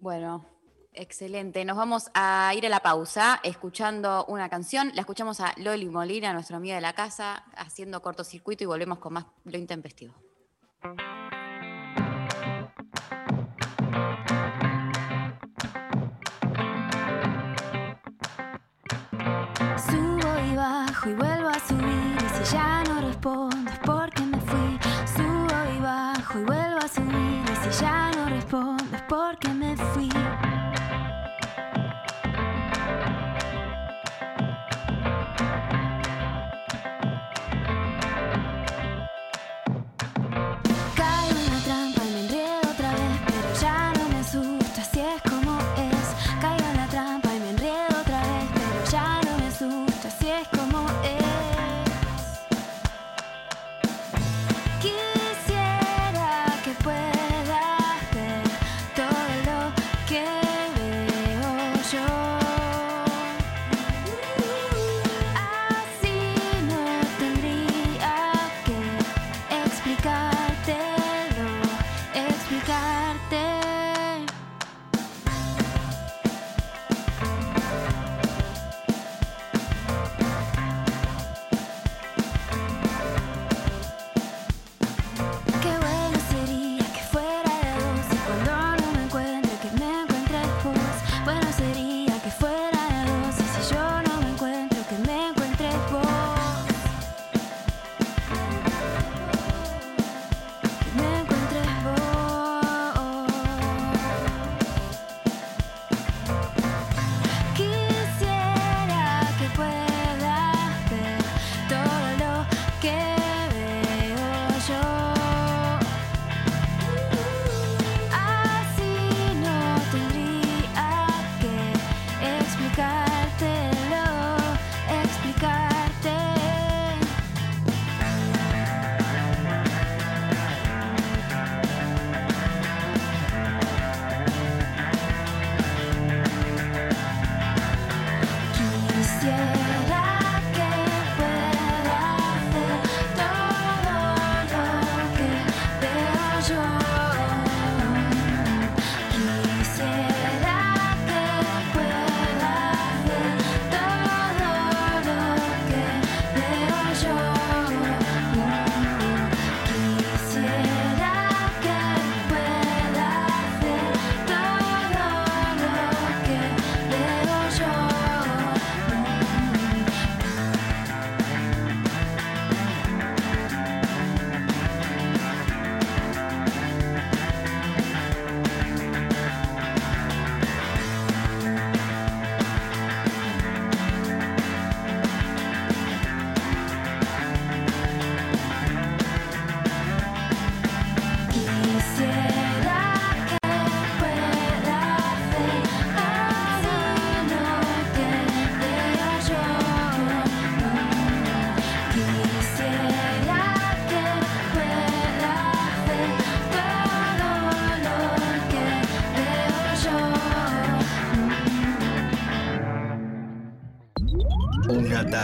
Bueno, excelente. Nos vamos a ir a la pausa escuchando una canción. La escuchamos a Loli Molina, nuestra amiga de la casa, haciendo cortocircuito y volvemos con más lo intempestivo. Subo y bajo y vuelvo a subir y si ya no respondo es porque me fui. Subo y bajo y vuelvo a subir y si ya no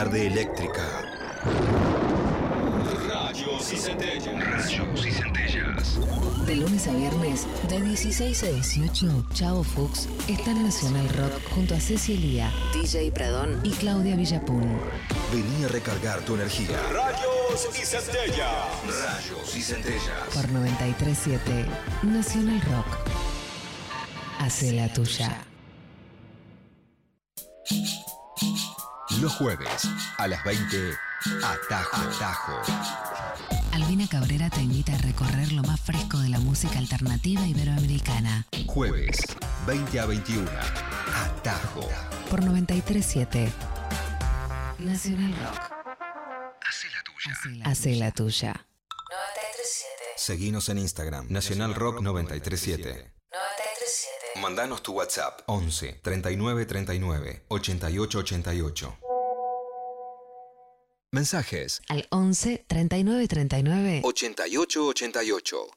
de eléctrica. Rayos y centellas. Rayos y centellas. De lunes a viernes, de 16 a 18, Chavo Fuchs está en Nacional Rock junto a Ceci Lía, DJ Pradón y Claudia Villapun. Vení a recargar tu energía. Rayos y centellas. Rayos y centellas. Por 937 Nacional Rock. Hace la tuya. Los jueves a las 20, Atajo. Atajo. Albina Cabrera te invita a recorrer lo más fresco de la música alternativa iberoamericana. Jueves, 20 a 21, Atajo. Por 937 Nacional Rock. Hace la tuya. Hace la tuya. 937. Seguinos en Instagram, Nacional Rock 937. 937. Mandanos tu WhatsApp 11 39 39 88 88. Mensajes Al 11 39 39 88 88.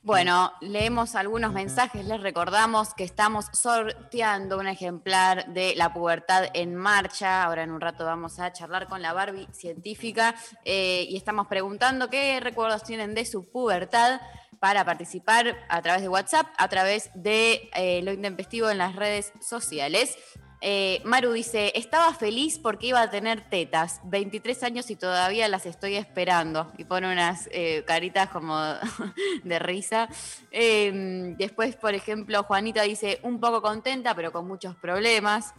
Bueno, leemos algunos mensajes, les recordamos que estamos sorteando un ejemplar de La Pubertad en Marcha. Ahora en un rato vamos a charlar con la Barbie científica eh, y estamos preguntando qué recuerdos tienen de su pubertad para participar a través de WhatsApp, a través de eh, lo intempestivo en las redes sociales. Eh, Maru dice, estaba feliz porque iba a tener tetas, 23 años y todavía las estoy esperando. Y pone unas eh, caritas como de risa. Eh, después, por ejemplo, Juanita dice, un poco contenta, pero con muchos problemas.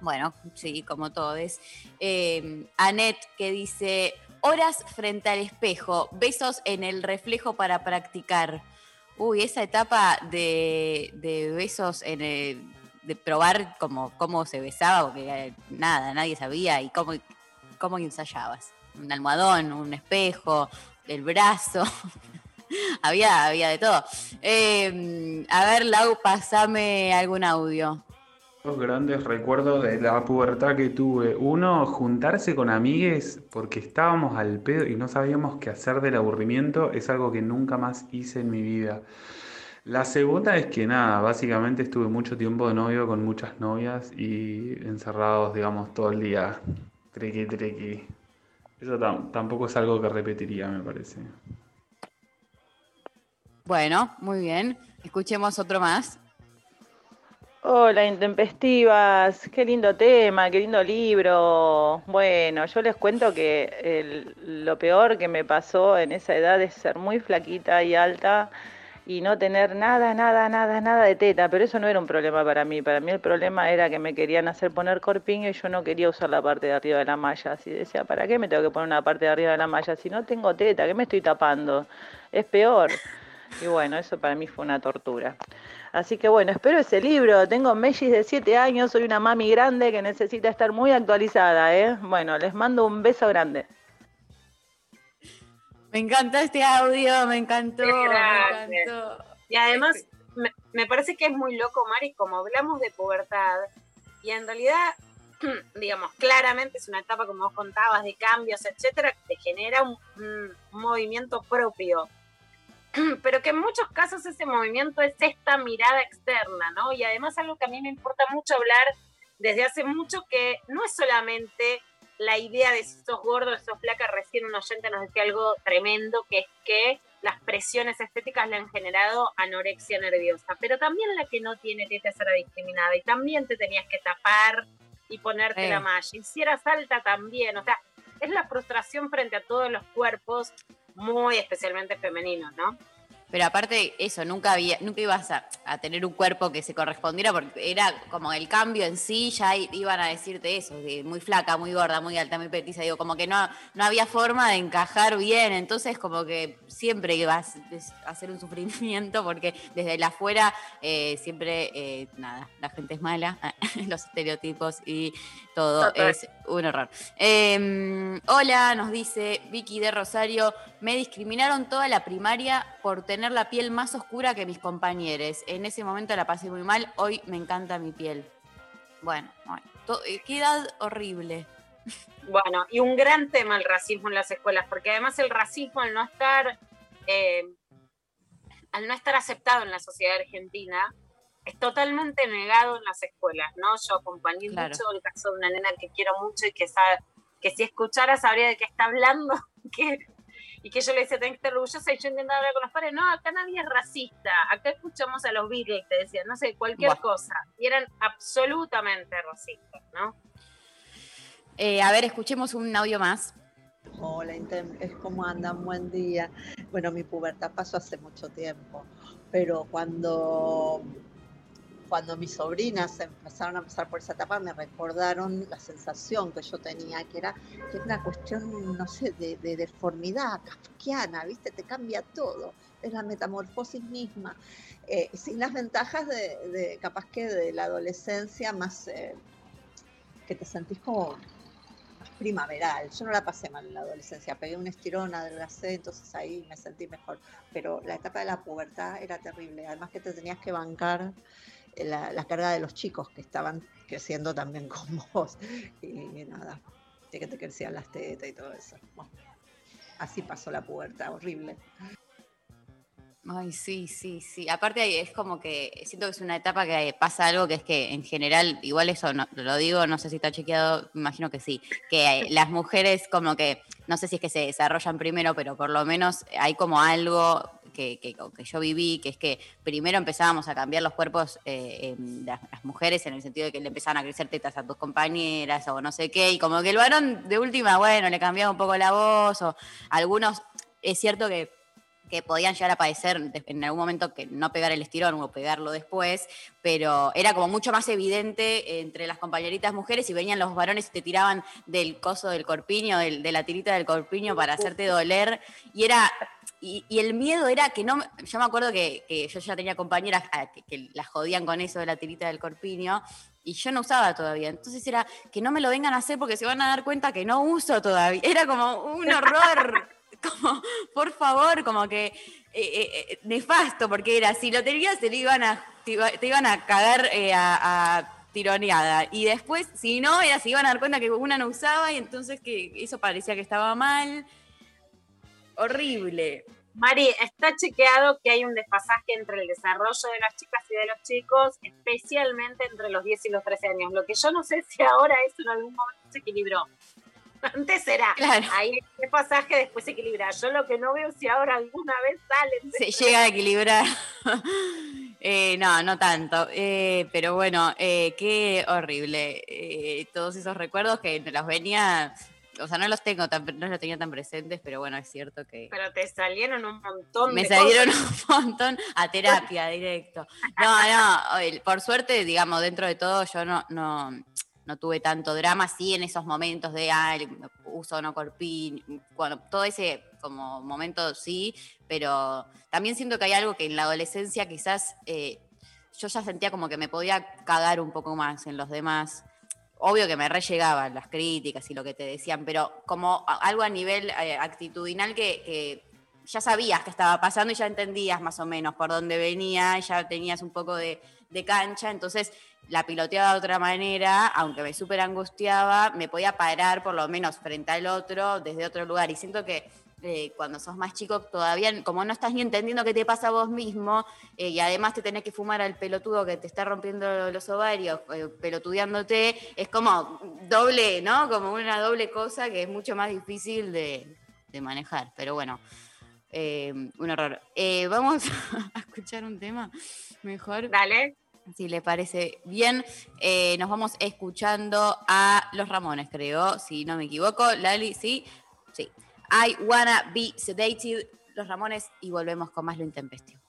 Bueno, sí, como todos. Eh, Annette que dice, horas frente al espejo, besos en el reflejo para practicar. Uy, esa etapa de besos en el de probar cómo, cómo se besaba, porque eh, nada, nadie sabía, y cómo, cómo ensayabas. Un almohadón, un espejo, el brazo. había, había de todo. Eh, a ver, Lau, pasame algún audio. Dos grandes recuerdos de la pubertad que tuve. Uno, juntarse con amigues porque estábamos al pedo y no sabíamos qué hacer del aburrimiento, es algo que nunca más hice en mi vida. La segunda es que nada, básicamente estuve mucho tiempo de novio con muchas novias y encerrados, digamos, todo el día. Triqui, triqui. Eso tam- tampoco es algo que repetiría, me parece. Bueno, muy bien. Escuchemos otro más. Hola, intempestivas, qué lindo tema, qué lindo libro. Bueno, yo les cuento que el- lo peor que me pasó en esa edad es ser muy flaquita y alta y no tener nada, nada, nada, nada de teta, pero eso no era un problema para mí. Para mí el problema era que me querían hacer poner corpiño y yo no quería usar la parte de arriba de la malla. Así decía, ¿para qué me tengo que poner una parte de arriba de la malla si no tengo teta? ¿Qué me estoy tapando? Es peor. Y bueno, eso para mí fue una tortura. Así que bueno, espero ese libro. Tengo mellis de 7 años, soy una mami grande que necesita estar muy actualizada, ¿eh? Bueno, les mando un beso grande. Me encantó este audio, me encantó, me encantó. Y además, me, me parece que es muy loco, Mari, como hablamos de pubertad, y en realidad, digamos, claramente es una etapa, como vos contabas, de cambios, etcétera, que te genera un, un movimiento propio. Pero que en muchos casos ese movimiento es esta mirada externa, ¿no? Y además algo que a mí me importa mucho hablar desde hace mucho, que no es solamente la idea de si sos gordo o sos flaca, recién un oyente nos decía algo tremendo, que es que las presiones estéticas le han generado anorexia nerviosa, pero también la que no tiene tetas era discriminada y también te tenías que tapar y ponerte Eh. la malla. Y si eras alta también, o sea, es la frustración frente a todos los cuerpos, muy especialmente femeninos, ¿no? Pero aparte, eso, nunca había, nunca ibas a, a tener un cuerpo que se correspondiera, porque era como el cambio en sí, ya iban a decirte eso, de muy flaca, muy gorda, muy alta, muy petiza, digo, como que no, no había forma de encajar bien, entonces como que siempre ibas a hacer un sufrimiento, porque desde el afuera eh, siempre, eh, nada, la gente es mala, los estereotipos y todo es un horror. Eh, hola, nos dice Vicky de Rosario. Me discriminaron toda la primaria por tener la piel más oscura que mis compañeros. En ese momento la pasé muy mal. Hoy me encanta mi piel. Bueno, eh, qué edad horrible. Bueno, y un gran tema el racismo en las escuelas, porque además el racismo al no estar, eh, al no estar aceptado en la sociedad argentina, es totalmente negado en las escuelas, ¿no? Yo acompañé Claro. mucho el caso de una nena que quiero mucho y que sabe, que si escuchara sabría de qué está hablando, que, y que yo le decía, tenés que estar orgullosa, y yo intentaba hablar con los padres, no, acá nadie es racista, acá escuchamos a los Beatles, te decían, no sé, cualquier cosa, y eran absolutamente racistas, ¿no? Eh, a ver, escuchemos un audio más. Hola, Intem, es como andan, buen día. Bueno, mi pubertad pasó hace mucho tiempo, pero cuando, cuando mis sobrinas empezaron a pasar por esa etapa, me recordaron la sensación que yo tenía, que era, que era una cuestión, no sé, de, de deformidad kafkiana, ¿viste? Te cambia todo, es la metamorfosis misma, eh, sin las ventajas de, de, capaz que de la adolescencia más, eh, que te sentís como más primaveral. Yo no la pasé mal en la adolescencia, pegué un estirón, adelgacé, entonces ahí me sentí mejor. Pero la etapa de la pubertad era terrible, además que te tenías que bancar la, la carga de los chicos que estaban creciendo también con vos. Y, nada, de que te crecían las tetas y todo eso. Bueno, así pasó la pubertad, horrible. Ay, sí, sí, sí. Aparte ahí es como que siento que es una etapa que pasa algo que es que en general, igual eso no, lo digo, no sé si está chequeado, imagino que sí, que las mujeres como que, no sé si es que se desarrollan primero, pero por lo menos hay como algo que, que- yo viví, que es que primero empezábamos a cambiar los cuerpos eh, em, las, mujeres en el sentido de que le empezaban a crecer tetas a tus compañeras o no sé qué, y como que el varón de última, bueno, le cambiaba un poco la voz, o algunos, es cierto que que podían llegar a padecer de- en algún momento que no pegar el estirón o pegarlo después, pero era como mucho más evidente entre las compañeritas mujeres y venían los varones y te tiraban del coso del corpiño, de la tirita del corpiño para hacerte doler. Y era. Y, y el miedo era que no. Yo me acuerdo que, que yo ya tenía compañeras a- que, las jodían con eso de la tirita del corpiño. Y yo no usaba todavía. Entonces era que no me lo vengan a hacer porque se van a dar cuenta que no uso todavía. Era como un horror. como, por favor, como que eh, eh, eh, nefasto, porque era, si lo tenías, te, iban, a, te, iba- te iban a cagar eh, a tironeada. Y después, si no, era, se iban a dar cuenta que una no usaba y entonces que eso parecía que estaba mal. Horrible. Mari, está chequeado que hay un desfasaje entre el desarrollo de las chicas y de los chicos, especialmente entre los 10 y los 13 años. Lo que yo no sé si ahora eso en algún momento se equilibró. Antes era, ahí hay un desfasaje, después se equilibra. Yo lo que no veo si ahora alguna vez salen. Se llega a equilibrar. Eh, no, no tanto. Eh, pero bueno, eh, qué horrible. Todos esos recuerdos que los venía. O sea, no los tengo tan, no los tenía tan presentes, pero bueno, es cierto que. Pero te salieron un montón Me de salieron cosas. un montón a terapia directo. No, no, por suerte, digamos, dentro de todo, yo no, no, no tuve tanto drama, sí en esos momentos de ah, el uso no corpín, cuando todo ese como momento sí, pero también siento que hay algo que en la adolescencia quizás eh, yo ya sentía como que me podía cagar un poco más en los demás. Obvio que me rellegaban las críticas y lo que te decían, pero como algo a nivel eh, actitudinal que, que ya sabías que estaba pasando y ya entendías más o menos por dónde venía, ya tenías un poco de, de cancha, entonces la piloteaba de otra manera, aunque me súper angustiaba, me podía parar por lo menos frente al otro, desde otro lugar. Y siento que eh, cuando sos más chico, todavía, como no estás ni entendiendo qué te pasa a vos mismo, eh, y además te tenés que fumar al pelotudo que te está rompiendo los ovarios, eh, pelotudeándote, es como doble, ¿no? Como una doble cosa que es mucho más difícil de, de manejar. Pero bueno, eh, un horror. Eh, vamos a escuchar un tema mejor. Dale. Si le parece bien, Eh, nos vamos escuchando a Los Ramones, creo, si no me equivoco. Lali, sí, sí. I wanna be sedated, Los Ramones, y volvemos con más lo intempestivo.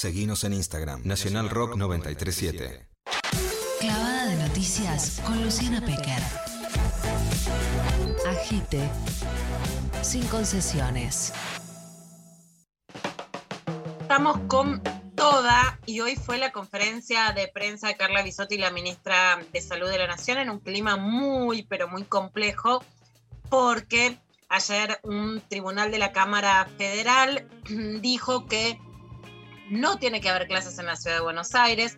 Seguinos en Instagram, Nacional Rock 937. Clavada de noticias con Luciana Pecker. Agite. Sin concesiones. Estamos con toda y hoy fue la conferencia de prensa de Carla Bisotti, la ministra de Salud de la Nación, en un clima muy, pero muy complejo, porque ayer un tribunal de la Cámara Federal dijo que no tiene que haber clases en la ciudad de Buenos Aires.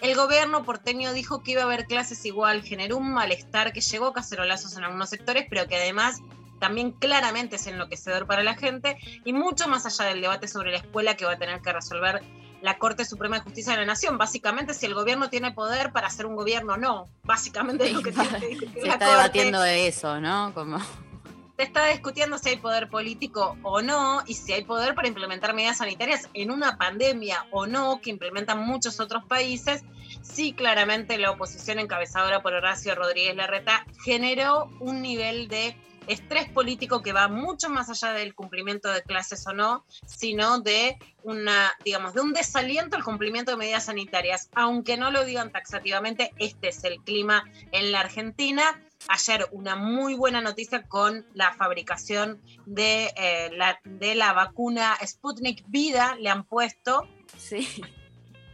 El gobierno porteño dijo que iba a haber clases igual, generó un malestar que llegó a cacerolazos en algunos sectores, pero que además también claramente es enloquecedor para la gente y mucho más allá del debate sobre la escuela que va a tener que resolver la Corte Suprema de Justicia de la Nación. Básicamente, si el gobierno tiene poder para hacer un gobierno o no. Básicamente es lo que tiene que discutir Se la está Corte. debatiendo de eso, ¿no? Como... Está discutiendo si hay poder político o no y si hay poder para implementar medidas sanitarias en una pandemia o no, que implementan muchos otros países. Sí, claramente la oposición encabezadora por Horacio Rodríguez Larreta generó un nivel de estrés político que va mucho más allá del cumplimiento de clases o no, sino de una, digamos, de un desaliento al cumplimiento de medidas sanitarias. Aunque no lo digan taxativamente, este es el clima en la Argentina. Ayer una muy buena noticia con la fabricación de, eh, la, de la vacuna Sputnik Vida, le han puesto. Sí.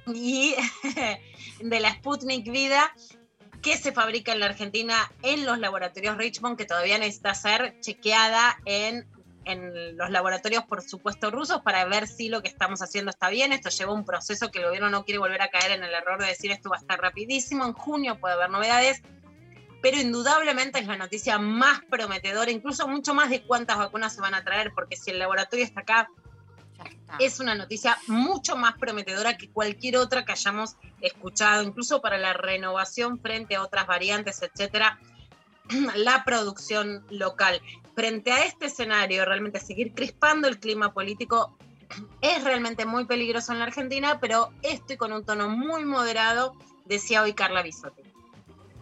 Y de la Sputnik Vida, que se fabrica en la Argentina en los laboratorios Richmond, que todavía necesita ser chequeada en, en los laboratorios, por supuesto, rusos, para ver si lo que estamos haciendo está bien. Esto lleva un proceso que el gobierno no quiere volver a caer en el error de decir esto va a estar rapidísimo. En junio puede haber novedades pero indudablemente es la noticia más prometedora, incluso mucho más de cuántas vacunas se van a traer, porque si el laboratorio está acá, es una noticia mucho más prometedora que cualquier otra que hayamos escuchado, incluso para la renovación frente a otras variantes, etcétera, la producción local. Frente a este escenario, realmente seguir crispando el clima político es realmente muy peligroso en la Argentina, pero estoy con un tono muy moderado, decía hoy Carla Bisotti.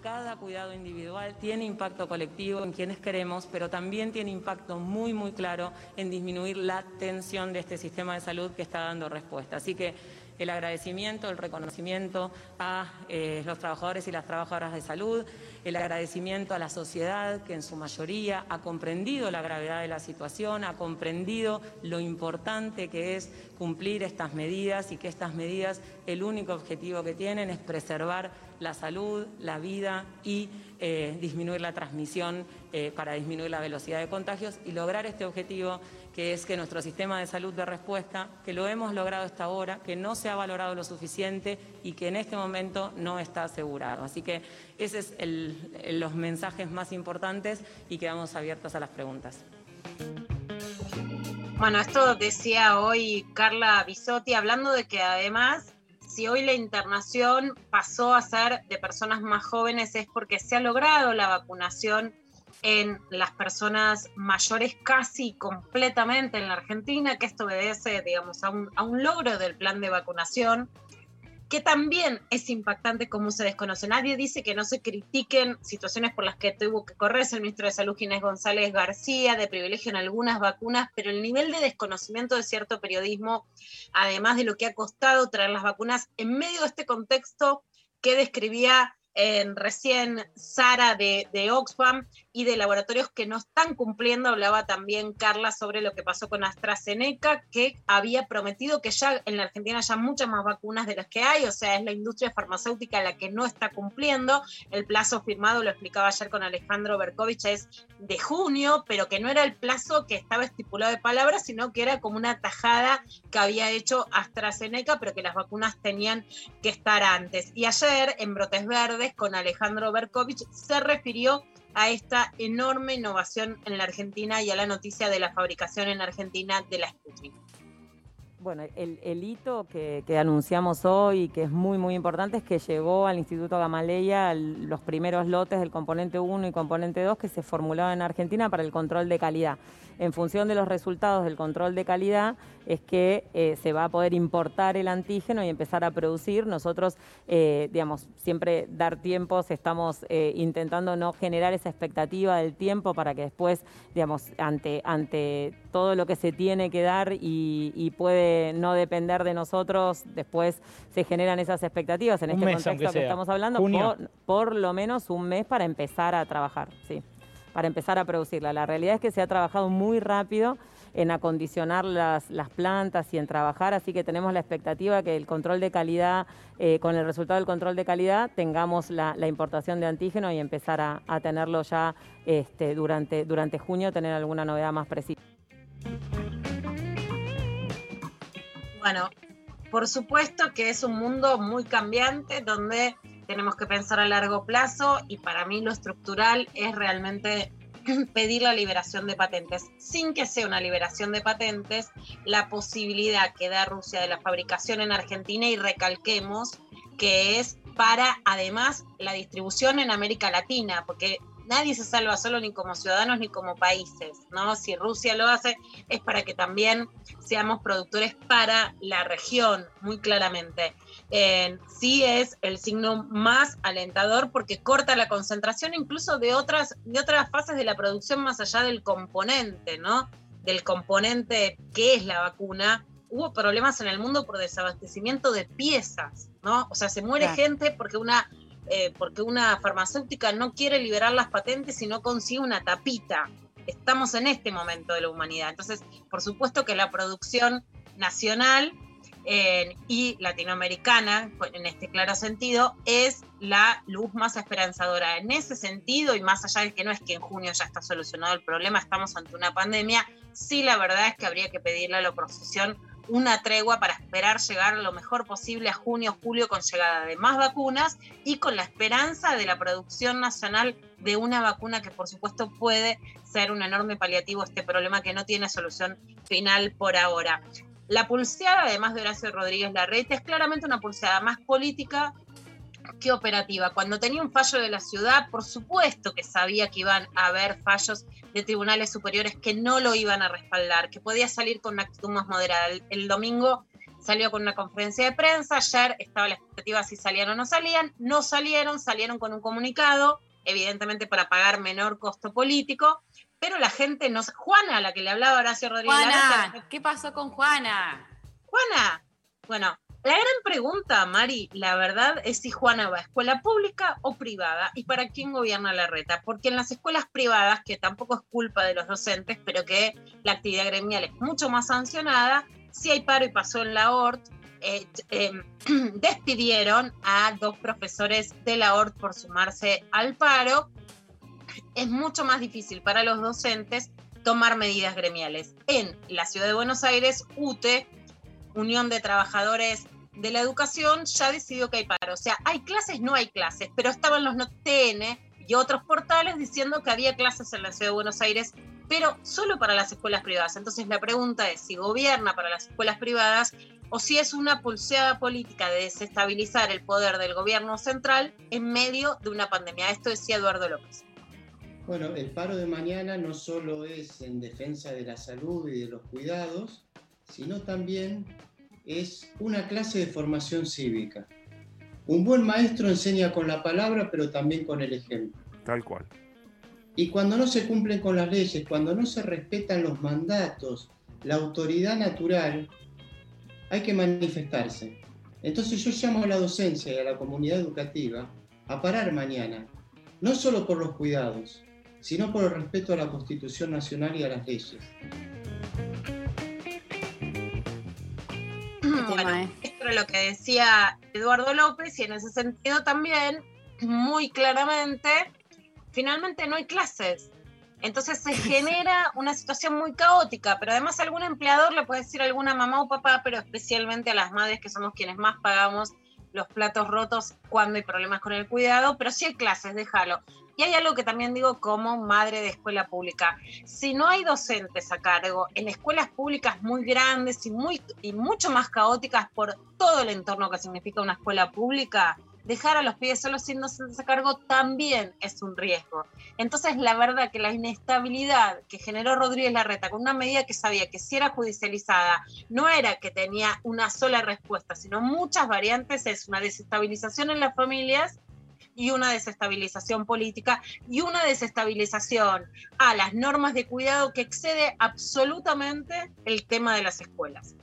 Cada cuidado individual tiene impacto colectivo en quienes queremos, pero también tiene impacto muy, muy claro en disminuir la tensión de este sistema de salud que está dando respuesta. Así que el agradecimiento, el reconocimiento a eh, los trabajadores y las trabajadoras de salud, el agradecimiento a la sociedad que en su mayoría ha comprendido la gravedad de la situación, ha comprendido lo importante que es cumplir estas medidas y que estas medidas el único objetivo que tienen es preservar la salud, la vida y eh, disminuir la transmisión eh, para disminuir la velocidad de contagios y lograr este objetivo que es que nuestro sistema de salud de respuesta, que lo hemos logrado hasta ahora, que no se ha valorado lo suficiente y que en este momento no está asegurado. Así que ese es el, el- los mensajes más importantes y quedamos abiertos a las preguntas. Bueno, esto decía hoy Carla Bisotti, hablando de que además, si hoy la internación pasó a ser de personas más jóvenes es porque se ha logrado la vacunación en las personas mayores casi completamente en la Argentina, que esto obedece, digamos, a un, a un logro del plan de vacunación que también es impactante cómo se desconoce. Nadie dice que no se critiquen situaciones por las que tuvo que correrse el ministro de Salud Ginés González García, de privilegio en algunas vacunas, pero el nivel de desconocimiento de cierto periodismo, además de lo que ha costado traer las vacunas, en medio de este contexto que describía eh, recién Sara de, de Oxfam y de laboratorios que no están cumpliendo, hablaba también Carla sobre lo que pasó con AstraZeneca, que había prometido que ya en la Argentina haya muchas más vacunas de las que hay, o sea, es la industria farmacéutica la que no está cumpliendo. El plazo firmado, lo explicaba ayer con Alejandro Berkovich, es de junio, pero que no era el plazo que estaba estipulado de palabra, sino que era como una tajada que había hecho AstraZeneca, pero que las vacunas tenían que estar antes. Y ayer, en Brotes Verdes, con Alejandro Berkovich, se refirió a esta enorme innovación en la Argentina y a la noticia de la fabricación en Argentina de la Sputnik. Bueno, el, el hito que, anunciamos hoy que es muy, muy importante es que llegó al Instituto Gamaleya los primeros lotes del componente 1 y componente 2 que se formulaban en Argentina para el control de calidad. En función de los resultados del control de calidad es que eh, se va a poder importar el antígeno y empezar a producir. Nosotros, eh, digamos, siempre dar tiempos, estamos eh, intentando no generar esa expectativa del tiempo para que después, digamos, ante, ante todo lo que se tiene que dar y, puede no depender de nosotros, después se generan esas expectativas en este contexto que estamos hablando, por, por lo menos un mes para empezar a trabajar, sí, para empezar a producirla. La realidad es que se ha trabajado muy rápido en acondicionar las, plantas y en trabajar, así que tenemos la expectativa que el control de calidad, eh, con el resultado del control de calidad, tengamos la, importación de antígeno y empezar a, tenerlo ya este, durante, durante junio, tener alguna novedad más precisa. Bueno, por supuesto que es un mundo muy cambiante donde tenemos que pensar a largo plazo y para mí lo estructural es realmente pedir la liberación de patentes, sin que sea una liberación de patentes, la posibilidad que da Rusia de la fabricación en Argentina y recalquemos que es para además la distribución en América Latina, porque nadie se salva solo ni como ciudadanos ni como países, ¿no? Si Rusia lo hace es para que también seamos productores para la región, muy claramente. sí es el signo más alentador porque corta la concentración incluso de otras, de otras fases de la producción más allá del componente, ¿no? Del componente que es la vacuna. Hubo problemas en el mundo por desabastecimiento de piezas, ¿no? O sea, se muere gente porque una eh, porque una farmacéutica no quiere liberar las patentes y no consigue una tapita. Estamos en este momento de la humanidad. Entonces, por supuesto que la producción nacional y latinoamericana, en este claro sentido, es la luz más esperanzadora. En ese sentido, y más allá de que no es que en junio ya está solucionado el problema, estamos ante una pandemia, sí la verdad es que habría que pedirle a la oposición una tregua para esperar llegar lo mejor posible a junio, julio con llegada de más vacunas y con la esperanza de la producción nacional de una vacuna que por supuesto puede ser un enorme paliativo a este problema que no tiene solución final por ahora. La pulseada, además de Horacio Rodríguez Larreta, es claramente una pulseada más política que operativa. Cuando tenía un fallo de la ciudad, por supuesto que sabía que iban a haber fallos de tribunales superiores que no lo iban a respaldar, que podía salir con una actitud más moderada. El, domingo salió con una conferencia de prensa, ayer estaba la expectativa si salían o no salían, no salieron, salieron con un comunicado, evidentemente para pagar menor costo político, pero la gente no... Juana, la que le hablaba Horacio Rodríguez. Juana, ¿qué pasó con Juana? Juana, bueno, la gran pregunta, Mari, la verdad es si Juana va a escuela pública o privada y para quién gobierna la reta. Porque en las escuelas privadas, que tampoco es culpa de los docentes, pero que la actividad gremial es mucho más sancionada, si hay paro y pasó en la ORT, eh, eh, despidieron a dos profesores de la ORT por sumarse al paro. Es mucho más difícil para los docentes tomar medidas gremiales. En la ciudad de Buenos Aires, UTE, Unión de Trabajadores de la educación ya decidió que hay paro. O sea, hay clases, no hay clases, pero estaban los TN y otros portales diciendo que había clases en la ciudad de Buenos Aires, pero solo para las escuelas privadas. Entonces la pregunta es si gobierna para las escuelas privadas o si es una pulseada política de desestabilizar el poder del gobierno central en medio de una pandemia. Esto decía Eduardo López. Bueno, el paro de mañana no solo es en defensa de la salud y de los cuidados, sino también es una clase de formación cívica. Un buen maestro enseña con la palabra, pero también con el ejemplo. Tal cual. Y cuando no se cumplen con las leyes, cuando no se respetan los mandatos, la autoridad natural, hay que manifestarse. Entonces yo llamo a la docencia y a la comunidad educativa a parar mañana, no solo por los cuidados, sino por el respeto a la Constitución Nacional y a las leyes. Bueno, esto era lo que decía Eduardo López y en ese sentido también, muy claramente, finalmente no hay clases. Entonces se genera una situación muy caótica, pero además algún empleador le puede decir a alguna mamá o papá, pero especialmente a las madres que somos quienes más pagamos los platos rotos cuando hay problemas con el cuidado, pero si hay clases, déjalo. Y hay algo que también digo como madre de escuela pública. Si no hay docentes a cargo en escuelas públicas muy grandes y, muy, y mucho más caóticas por todo el entorno que significa una escuela pública, dejar a los pibes solos sin docentes a cargo también es un riesgo. Entonces, la verdad que la inestabilidad que generó Rodríguez Larreta con una medida que sabía que si era judicializada, no era que tenía una sola respuesta, sino muchas variantes, es una desestabilización en las familias y una desestabilización política y una desestabilización a las normas de cuidado que excede absolutamente el tema de las escuelas.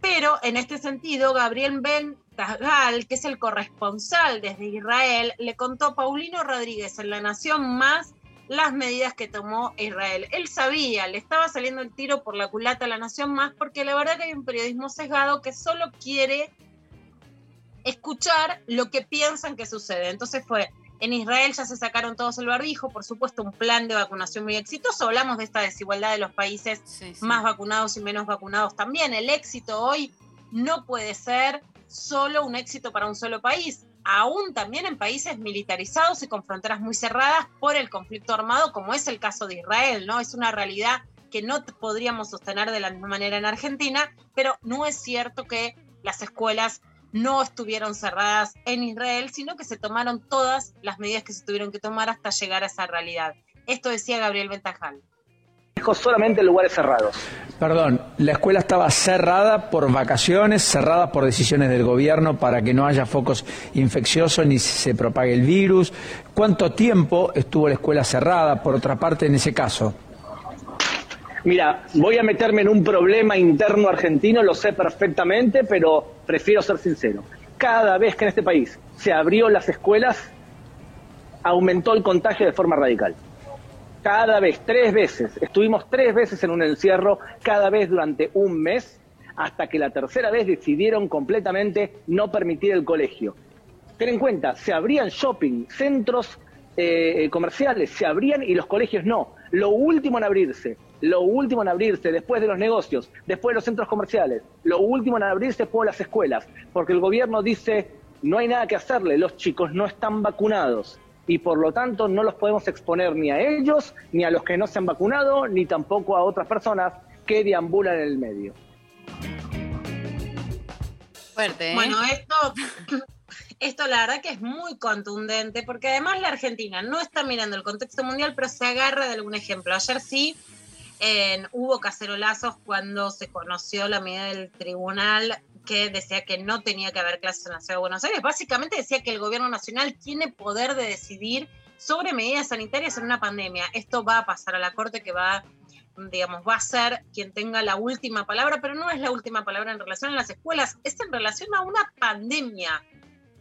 Pero en este sentido, Gabriel Ben Tagal, que es el corresponsal desde Israel, le contó a Paulino Rodríguez en La Nación Más las medidas que tomó Israel. Él sabía, le estaba saliendo el tiro por la culata a La Nación Más, porque la verdad que hay un periodismo sesgado que solo quiere escuchar lo que piensan que sucede. Entonces fue, en Israel ya se sacaron todos el barbijo, por supuesto un plan de vacunación muy exitoso. Hablamos de esta desigualdad de los países más vacunados y menos vacunados también. El éxito hoy no puede ser solo un éxito para un solo país, aún también en países militarizados y con fronteras muy cerradas por el conflicto armado, como es el caso de Israel, ¿no? Es una realidad que no podríamos sostener de la misma manera en Argentina, pero no es cierto que las escuelas no estuvieron cerradas en Israel, sino que se tomaron todas las medidas que se tuvieron que tomar hasta llegar a esa realidad. Esto decía Gabriel Ventajal. Dijo solamente en lugares cerrados. Perdón, la escuela estaba cerrada por vacaciones, cerrada por decisiones del gobierno para que no haya focos infecciosos ni se propague el virus. ¿Cuánto tiempo estuvo la escuela cerrada, por otra parte, en ese caso? Mira, voy a meterme en un problema interno argentino, lo sé perfectamente, pero prefiero ser sincero. Cada vez que en este país se abrió las escuelas, aumentó el contagio de forma radical. Cada vez, tres veces, estuvimos tres veces en un encierro, cada vez durante un mes, hasta que la tercera vez decidieron completamente no permitir el colegio. Ten en cuenta, se abrían shopping, centros eh, comerciales, se abrían y los colegios no. Lo último en abrirse lo último en abrirse después de los negocios, después de los centros comerciales, lo último en abrirse fue las escuelas, porque el gobierno dice, no hay nada que hacerle, los chicos no están vacunados y por lo tanto no los podemos exponer ni a ellos, ni a los que no se han vacunado, ni tampoco a otras personas que deambulan en el medio. Fuerte, ¿eh? Bueno, esto, esto la verdad que es muy contundente, porque además la Argentina no está mirando el contexto mundial, pero se agarra de algún ejemplo. Ayer sí hubo cacerolazos cuando se conoció la medida del tribunal que decía que no tenía que haber clases en la ciudad de Buenos Aires. Básicamente decía que el gobierno nacional tiene poder de decidir sobre medidas sanitarias en una pandemia. Esto va a pasar a la Corte que va, digamos, va a ser quien tenga la última palabra, pero no es la última palabra en relación a las escuelas, es en relación a una pandemia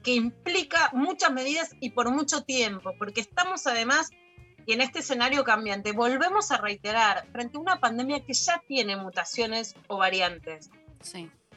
que implica muchas medidas y por mucho tiempo, porque estamos además y en este escenario cambiante, volvemos a reiterar, frente a una pandemia que ya tiene mutaciones o variantes.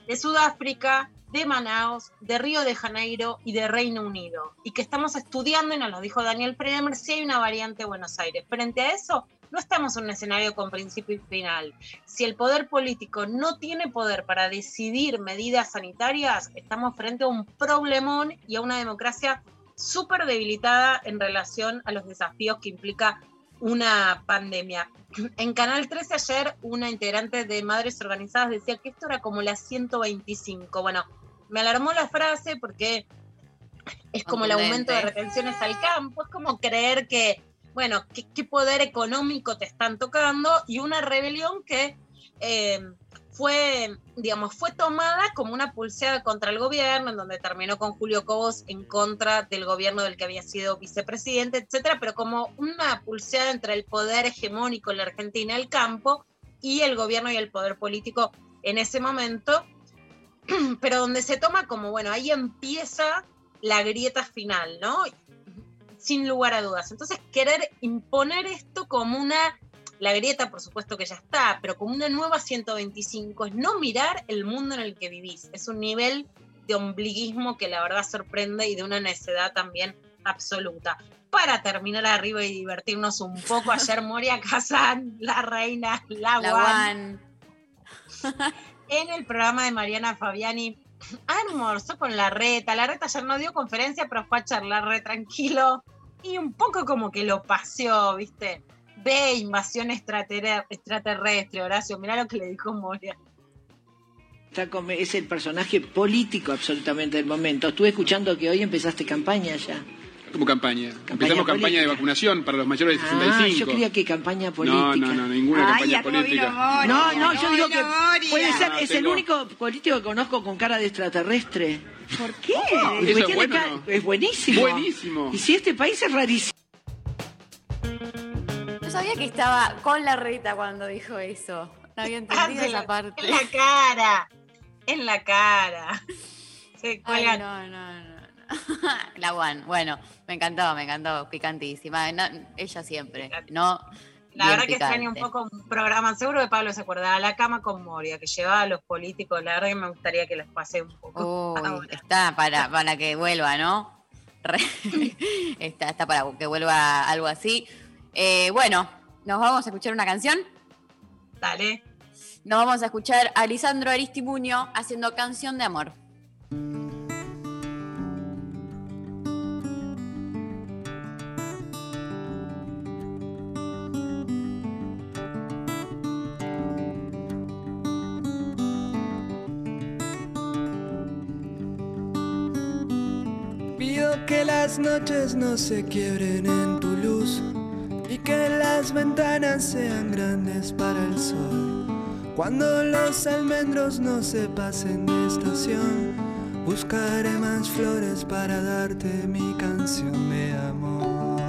De Sudáfrica, de Manaus, de Río de Janeiro y de Reino Unido. Y que estamos estudiando, y nos lo dijo Daniel Premer, si hay una variante de Buenos Aires. Frente a eso, no estamos en un escenario con principio y final. Si el poder político no tiene poder para decidir medidas sanitarias, estamos frente a un problemón y a una democracia súper debilitada en relación a los desafíos que implica una pandemia. En Canal 13 ayer una integrante de Madres Organizadas decía que esto era como la 125. Bueno, me alarmó la frase porque es como el aumento de retenciones al campo, es como creer que, bueno, qué, poder económico te están tocando y una rebelión que... Eh, fue, digamos, fue tomada como una pulseada contra el gobierno, en donde terminó con Julio Cobos en contra del gobierno del que había sido vicepresidente, etcétera, pero como una pulseada entre el poder hegemónico en la Argentina, el campo, y el gobierno y el poder político en ese momento, pero donde se toma como, bueno, ahí empieza la grieta final, ¿no? Sin lugar a dudas. Entonces, querer imponer esto como una la grieta, por supuesto que ya está, pero como una nueva 125 es no mirar el mundo en el que vivís. Es un nivel de ombliguismo que la verdad sorprende y de una necedad también absoluta. Para terminar arriba y divertirnos un poco, ayer Moria Kazan, la reina, la, la en el programa de Mariana Fabiani, almorzó con la reta. La reta ayer no dio conferencia, pero fue a charlar re tranquilo y un poco como que lo paseó, ¿viste? Ve invasión extraterrestre, Horacio. Mirá lo que le dijo Moria. Es el personaje político absolutamente del momento. Estuve escuchando que hoy empezaste campaña ya. Como campaña. Empezamos campaña de vacunación para los mayores de 65. Ah, yo creía que campaña política. No, no, no, ninguna campaña política. No, no, yo digo que puede ser, No, es el único político que conozco con cara de extraterrestre. ¿Por qué? ¿Eso es bueno, no? Es buenísimo. Buenísimo. Y si este país es rarísimo. Sabía que estaba con la reta cuando dijo eso. No había entendido Ah, en la- esa parte. En la cara. En la cara. Se Ay, cuelgan. no, no, no. La Juan, bueno, me encantó, me encantó, picantísima. No, ella siempre, ¿no? La verdad que extraño un picante. poco un programa, seguro que Pablo se acordaba, La Cama con Moria, que llevaba a los políticos, la verdad que me gustaría que los pase un poco. Uy, está para, para que vuelva, ¿no? Está, está para que vuelva algo así. Eh, bueno, nos vamos a escuchar una canción. Dale. Nos vamos a escuchar a Lisandro Aristimuño haciendo Canción de Amor. Pido que las noches no se quiebren en las ventanas sean grandes para el sol. Cuando los almendros no se pasen de estación, buscaré más flores para darte mi canción de amor.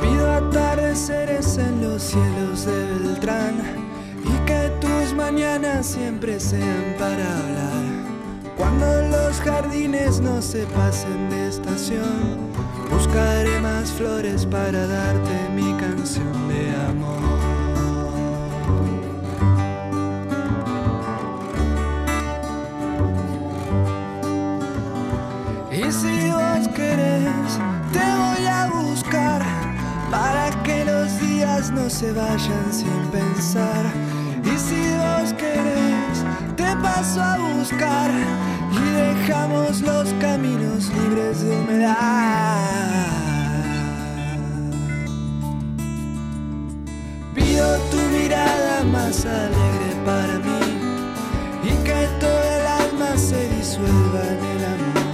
Pido atardeceres en los cielos de Beltrán y que tus mañanas siempre sean para hablar. Cuando jardines no se pasen de estación, buscaré más flores para darte mi canción de amor. Y si vos querés, te voy a buscar para que los días no se vayan sin pensar. Y si vos querés, te paso a buscar y dejamos los caminos libres de humedad. Pido tu mirada más alegre para mí y que todo el alma se disuelva en el amor.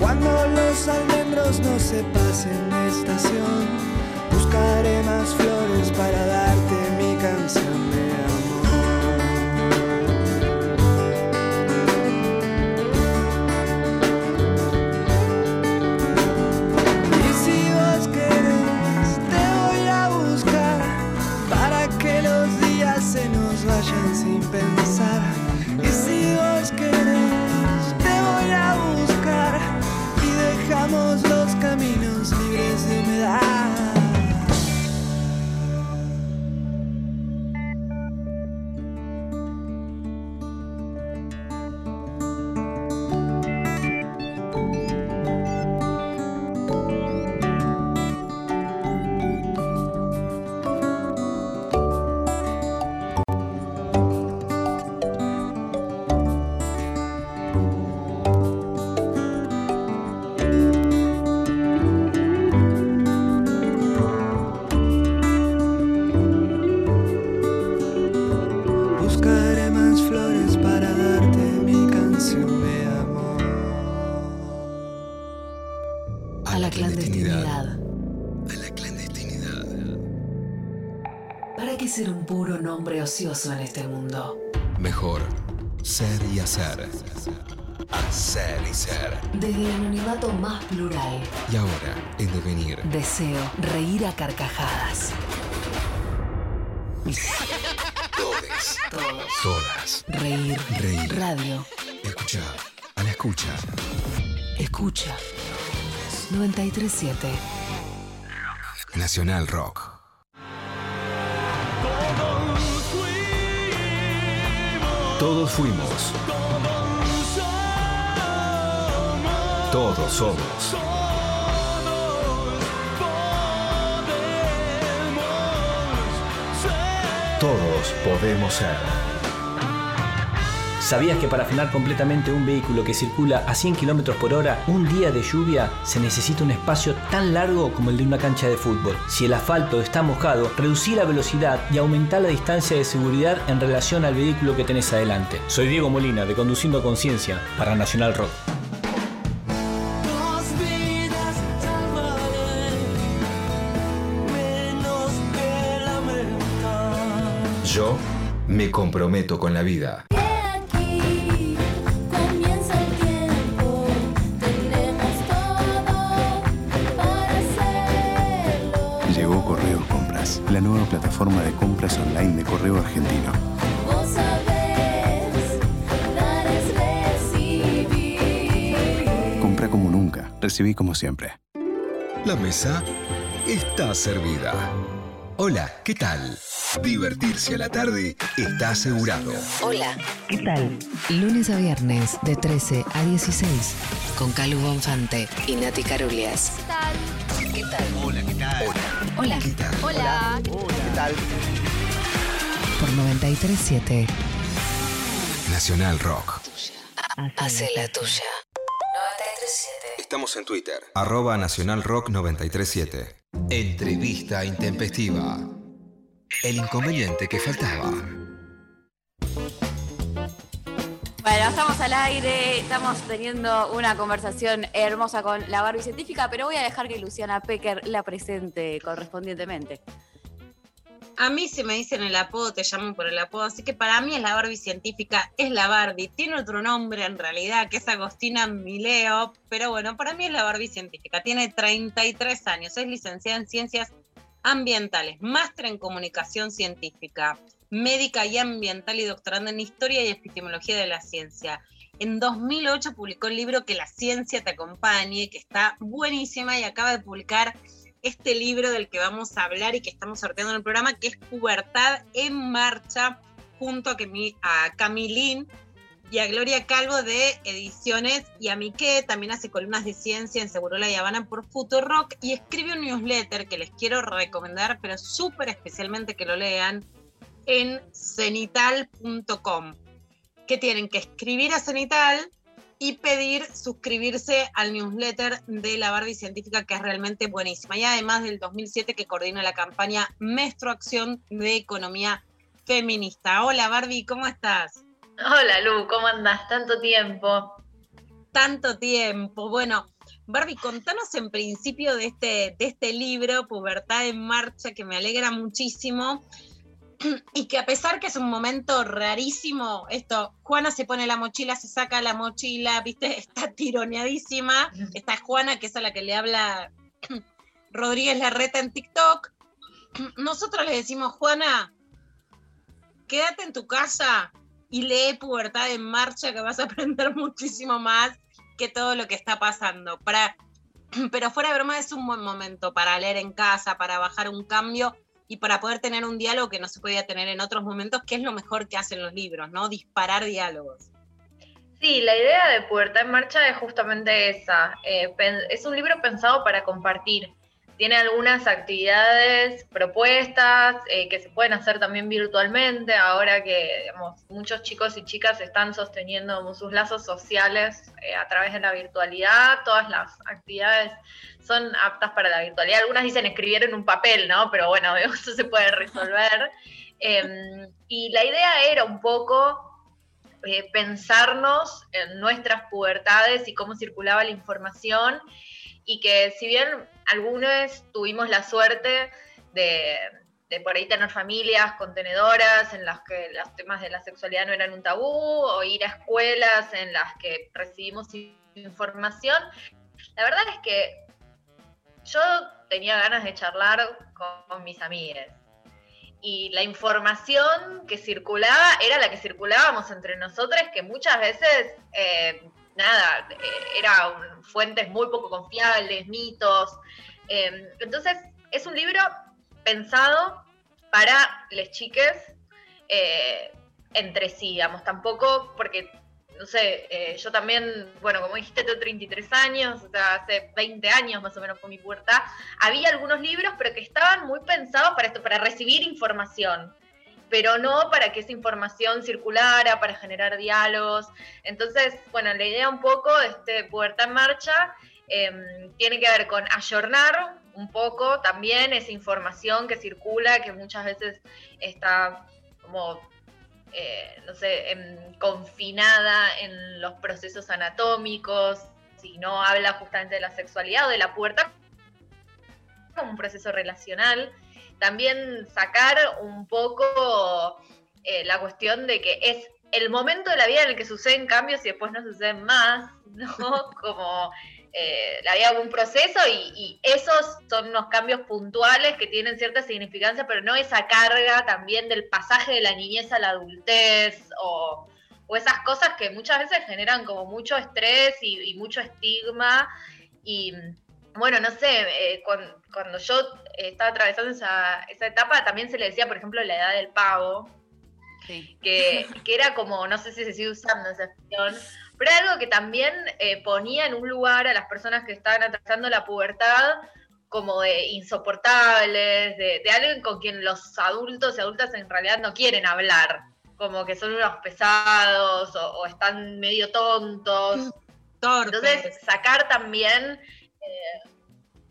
Cuando los almendros no se pasen de estación, buscaré más flores para darte en este mundo? Mejor ser y hacer. Hacer y ser. Desde el anonimato más plural. Y ahora, en devenir. Deseo reír a carcajadas. Todes. Todos. Todas. Reír. Reír. Radio. Escucha. A la escucha. Escucha. 937. Nacional Rock. Todos fuimos. Todos somos. Todos podemos ser. ¿Sabías que para frenar completamente un vehículo que circula a 100 km por hora, un día de lluvia se necesita un espacio tan largo como el de una cancha de fútbol? Si el asfalto está mojado, reducí la velocidad y aumenta la distancia de seguridad en relación al vehículo que tenés adelante. Soy Diego Molina de Conduciendo Conciencia para Nacional Rock. Yo me comprometo con la vida. La nueva plataforma de compras online de Correo Argentino. Vos sabés, dar es recibir. Compra como nunca, recibí como siempre. La mesa está servida. Hola, ¿qué tal? Divertirse a la tarde está asegurado. Hola, ¿qué tal? Lunes a viernes de 13 a 16 con Calu Bonfante y Nati Carulias. ¿Qué tal? Hola, ¿qué tal? Hola. ¿Qué tal? Hola. ¿Qué tal? Por 937 Nacional Rock. Hace la tuya. Estamos en Twitter. Arroba Nacional Rock 937. Entrevista intempestiva. El inconveniente que faltaba. Bueno, estamos al aire, estamos teniendo una conversación hermosa con la Barbie científica, pero voy a dejar que Luciana Pecker la presente correspondientemente. A mí si me dicen el apodo, te llaman por el apodo, así que para mí es la Barbie científica, es la Barbie. Tiene otro nombre en realidad, que es Agostina Mileo, pero bueno, para mí es la Barbie científica. Tiene 33 años, es licenciada en Ciencias Ambientales, máster en Comunicación Científica, médica y ambiental y doctoranda en Historia y Epistemología de la Ciencia. En 2008 publicó el libro Que la ciencia te acompañe, que está buenísima y acaba de publicar este libro del que vamos a hablar y que estamos sorteando en el programa, que es Pubertad en Marcha, junto a, a Camilín y a Gloria Calvo de Ediciones y a Miqué, también hace columnas de ciencia en Segurola y Habana por Futurock y escribe un newsletter que les quiero recomendar, pero súper especialmente que lo lean, en cenital.com, que tienen que escribir a Cenital y pedir suscribirse al newsletter de la Barbie Científica, que es realmente buenísima. Y además del 2007 que coordina la campaña Menstruación de Economía Feminista. Hola Barbie, ¿cómo estás? Hola Lu, ¿cómo andás? Tanto tiempo. Tanto tiempo. Bueno, Barbie, contanos en principio de este, de este libro, Pubertad en Marcha, que me alegra muchísimo. Y que a pesar que es un momento rarísimo, esto, Juana se pone la mochila, se saca la mochila, viste, está tironeadísima. Está Juana, que es a la que le habla Rodríguez Larreta en TikTok. Nosotros le decimos, Juana, quédate en tu casa y lee Pubertad en Marcha, que vas a aprender muchísimo más que todo lo que está pasando. Para, pero fuera de broma es un buen momento para leer en casa, para bajar un cambio y para poder tener un diálogo que no se podía tener en otros momentos, que es lo mejor que hacen los libros, ¿no? Disparar diálogos. Sí, la idea de Pubertad en Marcha es justamente esa. Eh, es un libro pensado para compartir. Tiene algunas actividades propuestas eh, que se pueden hacer también virtualmente, ahora que muchos chicos y chicas están sosteniendo sus lazos sociales eh, a través de la virtualidad. Todas las actividades son aptas para la virtualidad. Algunas dicen escribir en un papel, ¿no? Pero bueno, eso se puede resolver. Em, y la idea era un poco eh, pensarnos en nuestras pubertades y cómo circulaba la información y que si bien algunos tuvimos la suerte de, por ahí tener familias contenedoras en las que los temas de la sexualidad no eran un tabú o ir a escuelas en las que recibimos información, la verdad es que yo tenía ganas de charlar con, mis amigas y la información que circulaba era la que circulábamos entre nosotros, que muchas veces, eh, nada, eh, eran fuentes muy poco confiables, mitos. Eh, entonces, es un libro pensado para las chiques eh, entre sí, digamos, tampoco porque, no sé, eh, yo también, bueno, como dijiste, tengo 33 años, o sea, hace 20 años más o menos fue mi puerta, había algunos libros, pero que estaban muy pensados para esto, para recibir información. Pero no para que esa información circulara, para generar diálogos. Entonces, bueno, la idea un poco de este Pubertad en Marcha em, tiene que ver con ayornar un poco también esa información que circula, que muchas veces está como eh, no sé, em, confinada en los procesos anatómicos, si no habla justamente de la sexualidad o de la puerta como un proceso relacional. También sacar un poco eh, la cuestión de que es el momento de la vida en el que suceden cambios y después no suceden más, ¿no? Como eh, la vida como un proceso y, esos son unos cambios puntuales que tienen cierta significancia, pero no esa carga también del pasaje de la niñez a la adultez o, esas cosas que muchas veces generan como mucho estrés y, mucho estigma. Y bueno, no sé, eh, cuando, yo estaba atravesando esa, esa etapa. También se le decía, por ejemplo, la edad del pavo, que, que, era como, no sé si se sigue usando esa expresión, pero algo que también eh, ponía en un lugar a las personas que estaban atravesando la pubertad como de insoportables, de, alguien con quien los adultos y adultas en realidad no quieren hablar, como que son unos pesados o, están medio tontos. Entonces, sacar también eh,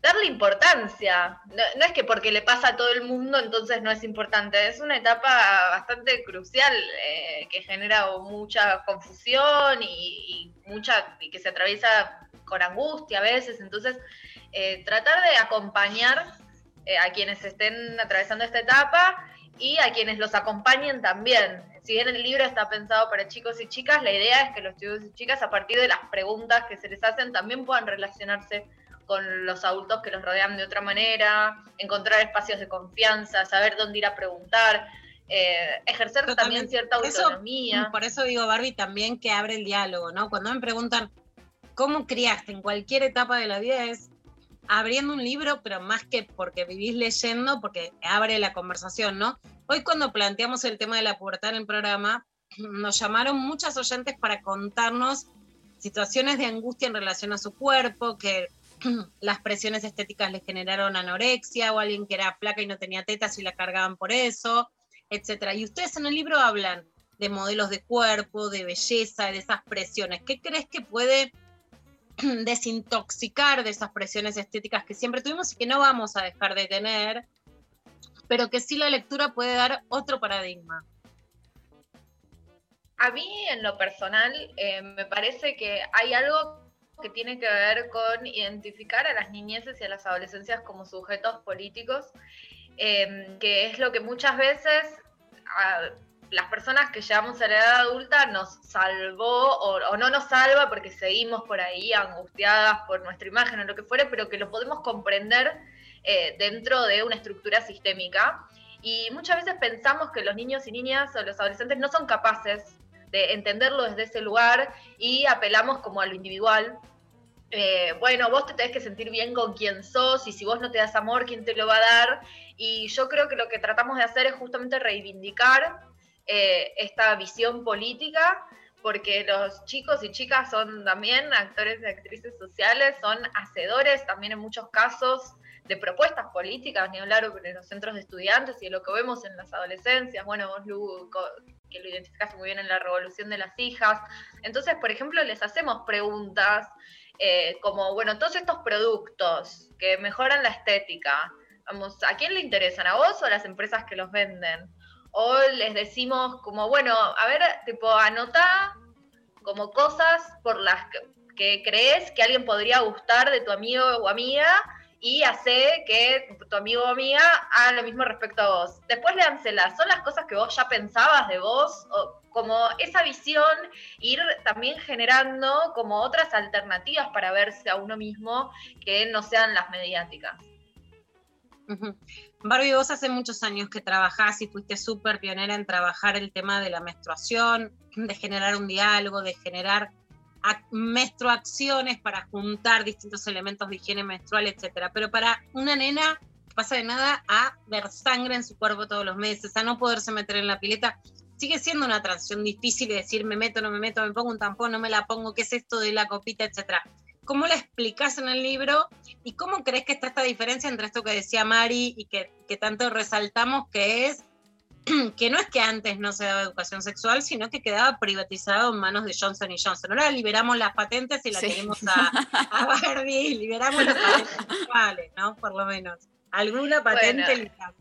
darle importancia. No, es que porque le pasa a todo el mundo entonces no es importante, es una etapa bastante crucial eh, que genera mucha confusión y, mucha y que se atraviesa con angustia a veces, entonces eh, tratar de acompañar eh, a quienes estén atravesando esta etapa y a quienes los acompañen también. Si bien el libro está pensado para chicos y chicas, la idea es que los chicos y chicas a partir de las preguntas que se les hacen también puedan relacionarse con los adultos que los rodean de otra manera, encontrar espacios de confianza, saber dónde ir a preguntar, eh, ejercer también cierta autonomía. por eso digo, Barbie, también que abre el diálogo, ¿no? Cuando me preguntan cómo criaste en cualquier etapa de la vida es abriendo un libro, pero más que porque vivís leyendo, porque abre la conversación, ¿no? Hoy cuando planteamos el tema de la pubertad en el programa, nos llamaron muchas oyentes para contarnos situaciones de angustia en relación a su cuerpo, que las presiones estéticas le generaron anorexia o alguien que era flaca y no tenía tetas y la cargaban por eso, etcétera. Y ustedes en el libro hablan de modelos de cuerpo, de belleza, de esas presiones. ¿Qué crees que puede desintoxicar de esas presiones estéticas que siempre tuvimos y que no vamos a dejar de tener, pero que sí la lectura puede dar otro paradigma? A mí, en lo personal, eh, me parece que hay algo que tiene que ver con identificar a las niñeces y a las adolescencias como sujetos políticos, em, que es lo que muchas veces las personas que llegamos a la edad adulta nos salvó o, no nos salva porque seguimos por ahí angustiadas por nuestra imagen o lo que fuere, pero que lo podemos comprender eh, dentro de una estructura sistémica. Y muchas veces pensamos que los niños y niñas o los adolescentes no son capaces de entenderlo desde ese lugar y apelamos como a lo individual. Eh, bueno, vos te tenés que sentir bien con quien sos y si vos no te das amor, ¿quién te lo va a dar? Y yo creo que lo que tratamos de hacer es justamente reivindicar eh, esta visión política, porque los chicos y chicas son también actores y actrices sociales, son hacedores también en muchos casos de propuestas políticas, ni hablar en los centros de estudiantes y de lo que vemos en las adolescencias. Bueno, vos, Lu, que lo identificaste muy bien en la revolución de las hijas. Entonces, por ejemplo, les hacemos preguntas eh, como, bueno, todos estos productos que mejoran la estética, vamos, ¿a quién le interesan? ¿A vos o a las empresas que los venden? O les decimos como, bueno, a ver, tipo, anota como cosas por las que crees que alguien podría gustar de tu amigo o amiga y hace que tu amigo o amiga haga lo mismo respecto a vos. Después léanselas, son las cosas que vos ya pensabas de vos, o como esa visión, ir también generando como otras alternativas para verse a uno mismo que no sean las mediáticas. Barbie, vos hace muchos años que trabajás y fuiste súper pionera en trabajar el tema de la menstruación, de generar un diálogo, de generar menstruaciones para juntar distintos elementos de higiene menstrual, etcétera. Pero para una nena pasa de nada a ver sangre en su cuerpo todos los meses, a no poderse meter en la pileta, sigue siendo una transición difícil de decir me meto, no me meto, me pongo un tampón, no me la pongo, qué es esto de la copita, etcétera. ¿Cómo la explicas en el libro y cómo crees que está esta diferencia entre esto que decía Mari y que, que tanto resaltamos, que es que no es que antes no se daba educación sexual, sino que quedaba privatizado en manos de Johnson y Johnson. Ahora liberamos las patentes y la Sí. tenemos a, a Barbie, liberamos las patentes sexuales, ¿no? Por lo menos. Alguna patente Bueno. liberamos.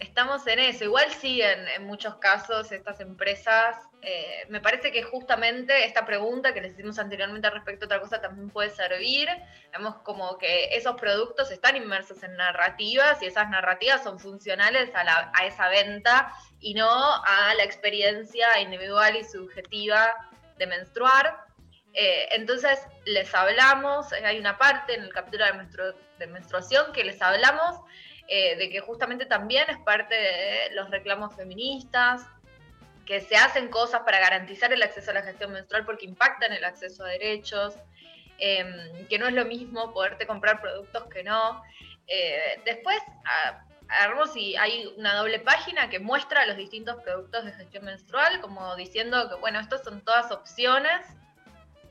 Estamos en eso. Igual siguen en muchos casos estas empresas. eh, me parece que justamente esta pregunta que les hicimos anteriormente respecto a otra cosa también puede servir. Vemos como que esos productos están inmersos en narrativas y esas narrativas son funcionales a esa venta y no a la experiencia individual y subjetiva de menstruar. Eh, entonces les hablamos, eh, hay una parte en el capítulo de, menstru- de menstruación que les hablamos eh, de que justamente también es parte de los reclamos feministas, que se hacen cosas para garantizar el acceso a la gestión menstrual porque impactan el acceso a derechos, eh, que no es lo mismo poderte comprar productos que no. Eh, después, agarramos y hay una doble página que muestra los distintos productos de gestión menstrual, como diciendo que, bueno, estas son todas opciones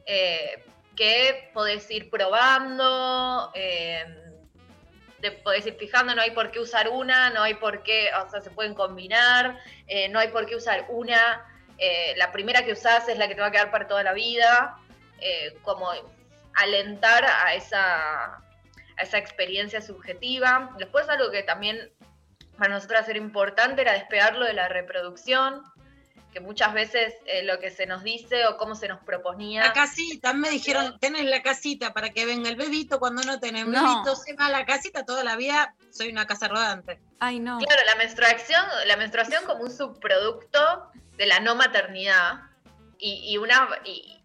eh, que podés ir probando, te podés ir fijando, no hay por qué usar una, no hay por qué, o sea, se pueden combinar, eh, no hay por qué usar una, eh, la primera que usás es la que te va a quedar para toda la vida, eh, como alentar a esa, a esa experiencia subjetiva. Después algo que también para nosotros era importante era despegarlo de la reproducción, que muchas veces eh, lo que se nos dice o cómo se nos proponía. La casita, me dijeron, tenés la casita para que venga el bebito, cuando no tenés No. bebito, se va a la casita toda la vida, soy una casa rodante. Ay, no. Claro, la menstruación, la menstruación como un subproducto de la no maternidad y, y una y,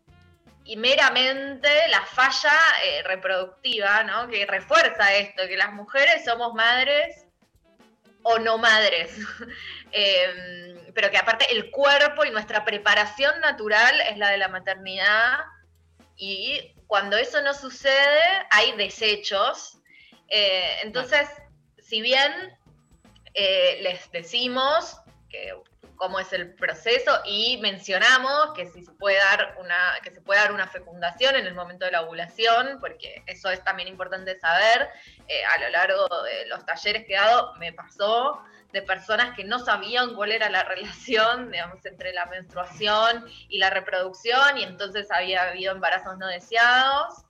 y meramente la falla eh, reproductiva, ¿no? Que refuerza esto, que las mujeres somos madres o no madres. Em, pero que aparte el cuerpo y nuestra preparación natural es la de la maternidad y cuando eso no sucede hay desechos. Eh, entonces, si bien eh, les decimos cómo es el proceso y mencionamos que si se puede dar una que se puede dar una fecundación en el momento de la ovulación porque eso es también importante saber Eh, a lo largo de los talleres que he dado me pasó de personas que no sabían cuál era la relación digamos entre la menstruación y la reproducción y entonces había habido embarazos no deseados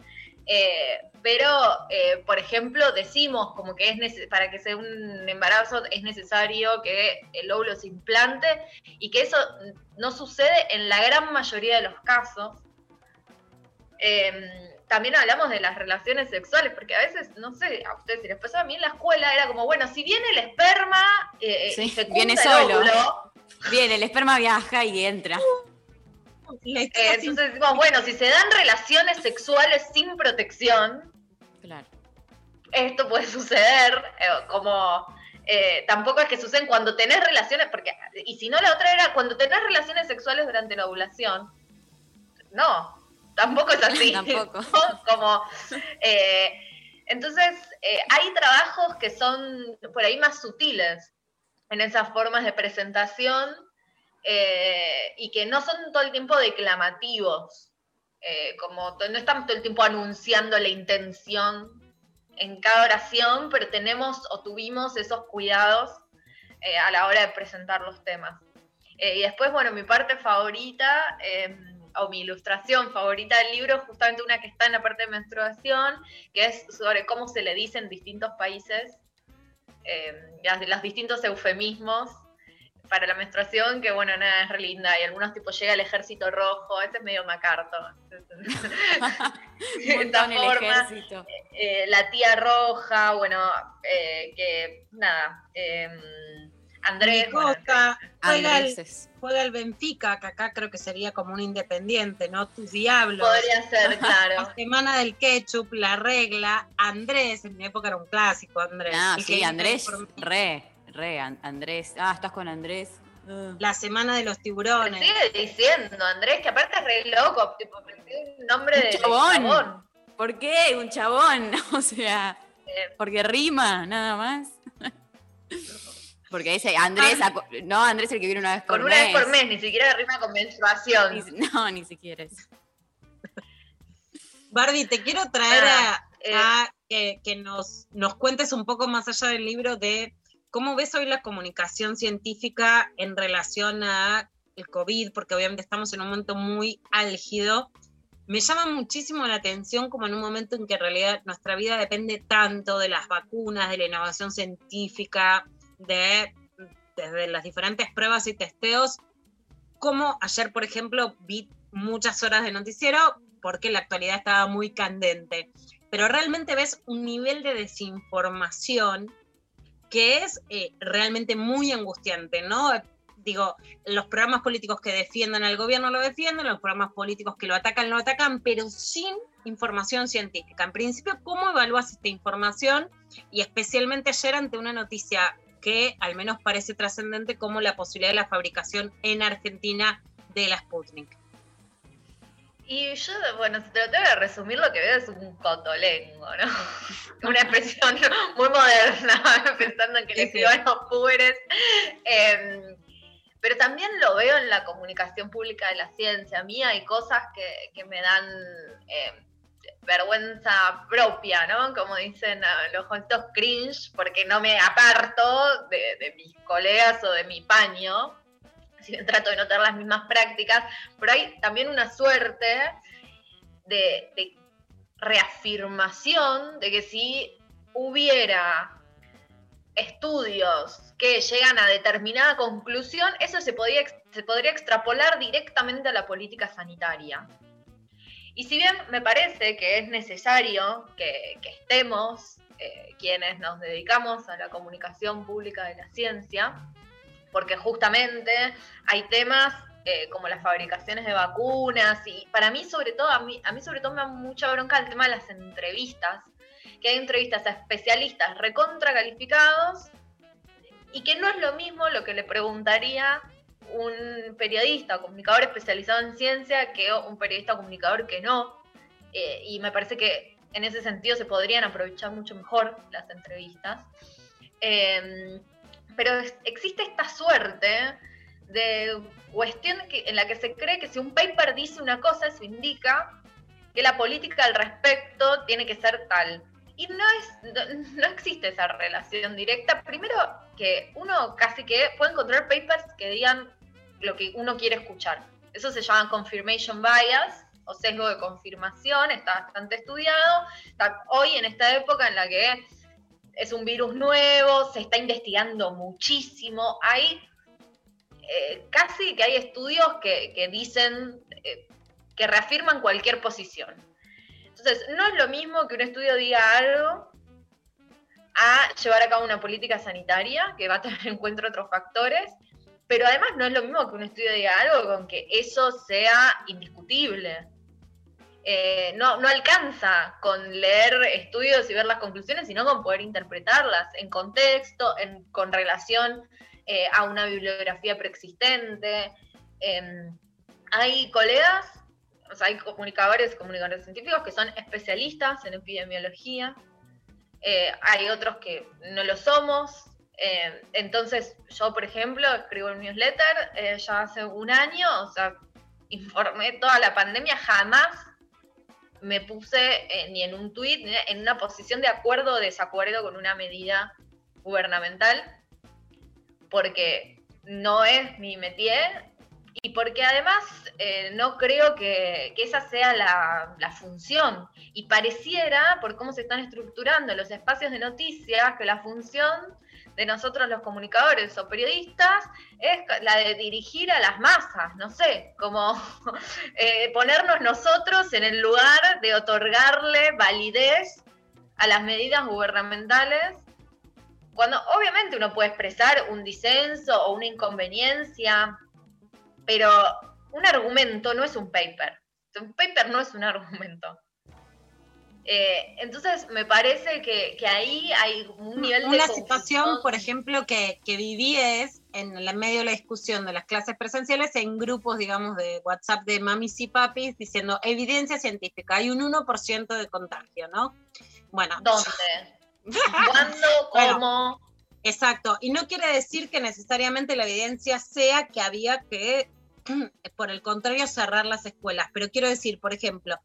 eh, pero, eh, por ejemplo, decimos como que es para que sea un embarazo es necesario que el óvulo se implante y que eso no sucede en la gran mayoría de los casos. Eh, también hablamos de las relaciones sexuales, porque a veces, no sé, a ustedes si les pasó a mí en la escuela, era como, bueno, si viene el esperma eh, Sí, y fecunda viene el solo. óvulo, Bien, el esperma viaja y entra. Eh, entonces decimos, bueno, si se dan relaciones sexuales sin protección, Claro. esto puede suceder, eh, como eh, tampoco es que suceden cuando tenés relaciones, porque, y si no la otra era cuando tenés relaciones sexuales durante la ovulación, no, tampoco es así. Tampoco. Como, eh, entonces, eh, hay trabajos que son por ahí más sutiles en esas formas de presentación eh, y que no son todo el tiempo declamativos, como no estamos todo el tiempo anunciando la intención en cada oración, pero tenemos o tuvimos esos cuidados a la hora de presentar los temas. Y después, bueno, mi parte favorita, eh, o mi ilustración favorita del libro, es justamente una que está en la parte de menstruación, que es sobre cómo se le dice en distintos países, eh, las- los distintos eufemismos para la menstruación, que bueno, nada, es re linda. Y algunos tipos llega el ejército rojo, ese es medio macarto. De esta forma, eh, la tía roja, bueno, eh, que nada, eh, Andrés. Costa, juega el, Andreses. juega el Benfica, que acá creo que sería como un independiente, ¿no? Tus diablos. Podría ser, claro. La semana del ketchup, la regla, Andrés, en mi época era un clásico, Andrés. Ah, El sí, Andrés, re, re, An- Andrés. Ah, estás con Andrés. Ah. La semana de los tiburones. Sigue diciendo, Andrés, que aparte es re loco, tipo, un nombre de de chabón. chabón. ¿Por qué? Un chabón. O sea, porque rima, nada más. Porque ese Andrés, aco- no, Andrés el que viene una vez por con una mes. vez por mes, ni siquiera rima con menstruación. Ni- no, ni siquiera eso. Barbie, te quiero traer a, a que, que nos, nos cuentes un poco más allá del libro de ¿cómo ves hoy la comunicación científica en relación a el COVID? Porque obviamente estamos en un momento muy álgido. Me llama muchísimo la atención como en un momento en que en realidad nuestra vida depende tanto de las vacunas, de la innovación científica, de desde las diferentes pruebas y testeos, como ayer, por ejemplo, vi muchas horas de noticiero porque la actualidad estaba muy candente. Pero realmente ves un nivel de desinformación que es eh, realmente muy angustiante, ¿no? Digo, los programas políticos que defiendan al gobierno lo defienden, los programas políticos que lo atacan lo atacan, pero sin información científica. En principio, ¿cómo evalúas esta información? Y especialmente ayer ante una noticia que al menos parece trascendente como la posibilidad de la fabricación en Argentina de la Sputnik. Y yo, bueno, si tengo que resumir, lo que veo es un cotolengo, ¿no? Una expresión muy moderna, pensando en que le escriban los pobres. Em, pero también lo veo en la comunicación pública de la ciencia. A mí hay cosas que, que me dan em, vergüenza propia, ¿no? Como dicen ah, los jovencitos cringe, porque no me aparto de, mis colegas o de mi paño, si trato de no tener las mismas prácticas, pero hay también una suerte de, reafirmación de que si hubiera estudios que llegan a determinada conclusión, eso se, se podría extrapolar directamente a la política sanitaria. Y si bien me parece que es necesario que, estemos eh, quienes nos dedicamos a la comunicación pública de la ciencia, porque justamente hay temas eh, como las fabricaciones de vacunas y para mí sobre todo, a mí, a mí sobre todo me da mucha bronca el tema de las entrevistas, que hay entrevistas a especialistas recontra calificados y que no es lo mismo lo que le preguntaría un periodista o comunicador especializado en ciencia que un periodista o comunicador que no. Eh, y me parece que en ese sentido se podrían aprovechar mucho mejor las entrevistas. Em, pero existe esta suerte de cuestión en la que se cree que si un paper dice una cosa, eso indica que la política al respecto tiene que ser tal. Y no, es, no, existe esa relación directa. Primero que uno casi que puede encontrar papers que digan lo que uno quiere escuchar. Eso se llama confirmation bias o sesgo de confirmación, está bastante estudiado. hoy en esta época en la que es un virus nuevo, se está investigando muchísimo, hay eh, casi que hay estudios que, dicen, eh, que reafirman cualquier posición. Entonces, no es lo mismo que un estudio diga algo a llevar a cabo una política sanitaria que va a tener en cuenta otros factores, pero además no es lo mismo que un estudio diga algo con que eso sea indiscutible. Eh, no, no alcanza con leer estudios y ver las conclusiones, sino con poder interpretarlas en contexto, en, con relación eh, a una bibliografía preexistente. Em, hay colegas, o sea, hay comunicadores, comunicadores científicos que son especialistas en epidemiología. Eh, hay otros que no lo somos, eh, entonces, yo, por ejemplo, escribo un newsletter eh, ya hace un año, o sea, informé toda la pandemia, jamás me puse eh, ni en un tuit, ni en una posición de acuerdo o desacuerdo con una medida gubernamental, porque no es mi métier y porque además no creo que, esa sea la, la, función. Y pareciera, por cómo se están estructurando los espacios de noticias, que la función de nosotros los comunicadores o periodistas es la de dirigir a las masas, no sé, como eh, ponernos nosotros en el lugar de otorgarle validez a las medidas gubernamentales, cuando obviamente uno puede expresar un disenso o una inconveniencia, pero un argumento no es un paper. Un paper no es un argumento. Eh, entonces, me parece que, ahí hay un nivel de... Una situación, por ejemplo, que, viví es en el medio de la discusión de las clases presenciales en grupos, digamos, de WhatsApp de mamis y papis diciendo evidencia científica, hay un 1% de contagio, ¿no? Bueno. ¿Dónde? ¿Cuándo? ¿Cómo? Exacto. Y no quiere decir que necesariamente la evidencia sea que había que, por el contrario, cerrar las escuelas. Pero quiero decir, por ejemplo,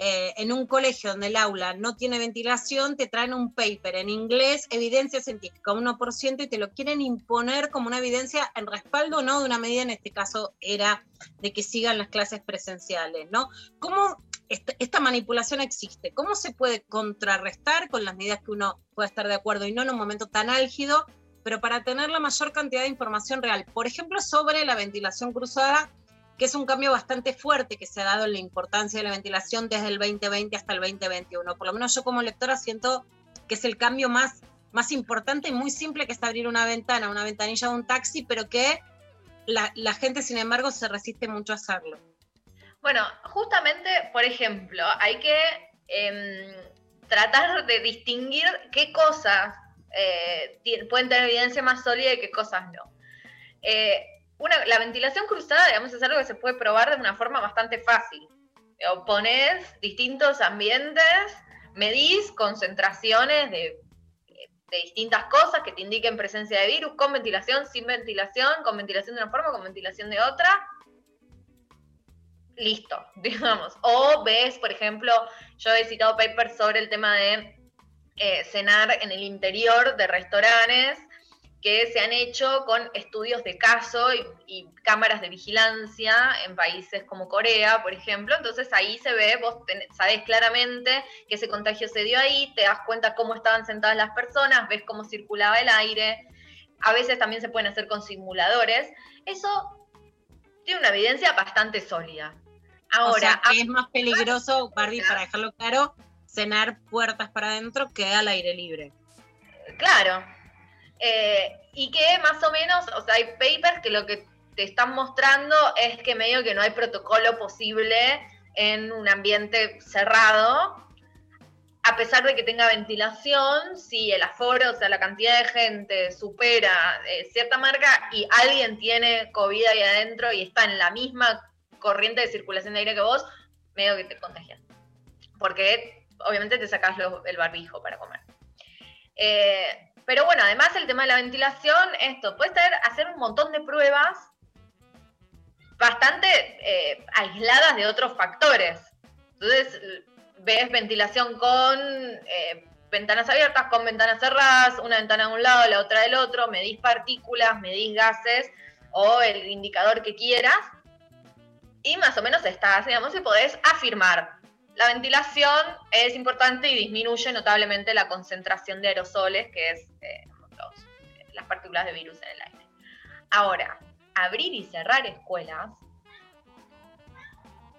eh, en un colegio donde el aula no tiene ventilación, te traen un paper en inglés, evidencia científica, 1%, y te lo quieren imponer como una evidencia en respaldo no de una medida, en este caso era de que sigan las clases presenciales, ¿no? ¿Cómo esta, manipulación existe? ¿Cómo se puede contrarrestar con las medidas que uno pueda estar de acuerdo y no en un momento tan álgido, pero para tener la mayor cantidad de información real? Por ejemplo, sobre la ventilación cruzada que es un cambio bastante fuerte que se ha dado en la importancia de la ventilación desde el 2020 hasta el 2021. Por lo menos yo como lectora siento que es el cambio más, más importante y muy simple que es abrir una ventana, una ventanilla de un taxi, pero que la gente, sin embargo, se resiste mucho a hacerlo. Bueno, justamente, por ejemplo, hay que eh, tratar de distinguir qué cosas eh, pueden tener evidencia más sólida y qué cosas no. Eh, la ventilación cruzada, digamos, es algo que se puede probar de una forma bastante fácil. Pones distintos ambientes, medís concentraciones de, distintas cosas que te indiquen presencia de virus, con ventilación, sin ventilación, con ventilación de una forma, con ventilación de otra. Listo, digamos. O ves, por ejemplo, yo he citado papers sobre el tema de eh, cenar en el interior de restaurantes que se han hecho con estudios de caso y, cámaras de vigilancia en países como Corea, por ejemplo. Entonces ahí se ve, vos tenés, sabés claramente que ese contagio se dio ahí, te das cuenta cómo estaban sentadas las personas, ves cómo circulaba el aire. A veces también se pueden hacer con simuladores. Eso tiene una evidencia bastante sólida. Ahora, o sea, es más peligroso, Barbie, para dejarlo claro, cenar puertas para adentro que al aire libre. Claro, eh, y que más o menos, o sea, hay papers que lo que te están mostrando es que medio que no hay protocolo posible en un ambiente cerrado, a pesar de que tenga ventilación, si el aforo, o sea, la cantidad de gente supera eh, cierta marca y alguien tiene COVID ahí adentro y está en la misma corriente de circulación de aire que vos, medio que te contagian. Porque obviamente te sacas lo, el barbijo para comer. Eh, pero bueno, además el tema de la ventilación, esto, puedes hacer un montón de pruebas bastante eh, aisladas de otros factores. Entonces, ves ventilación con eh, ventanas abiertas, con ventanas cerradas, una ventana de un lado, la otra del otro, medís partículas, medís gases o el indicador que quieras. Y más o menos estás, digamos, y podés afirmar la ventilación es importante y disminuye notablemente la concentración de aerosoles, que es eh, los, las partículas de virus en el aire. Ahora, abrir y cerrar escuelas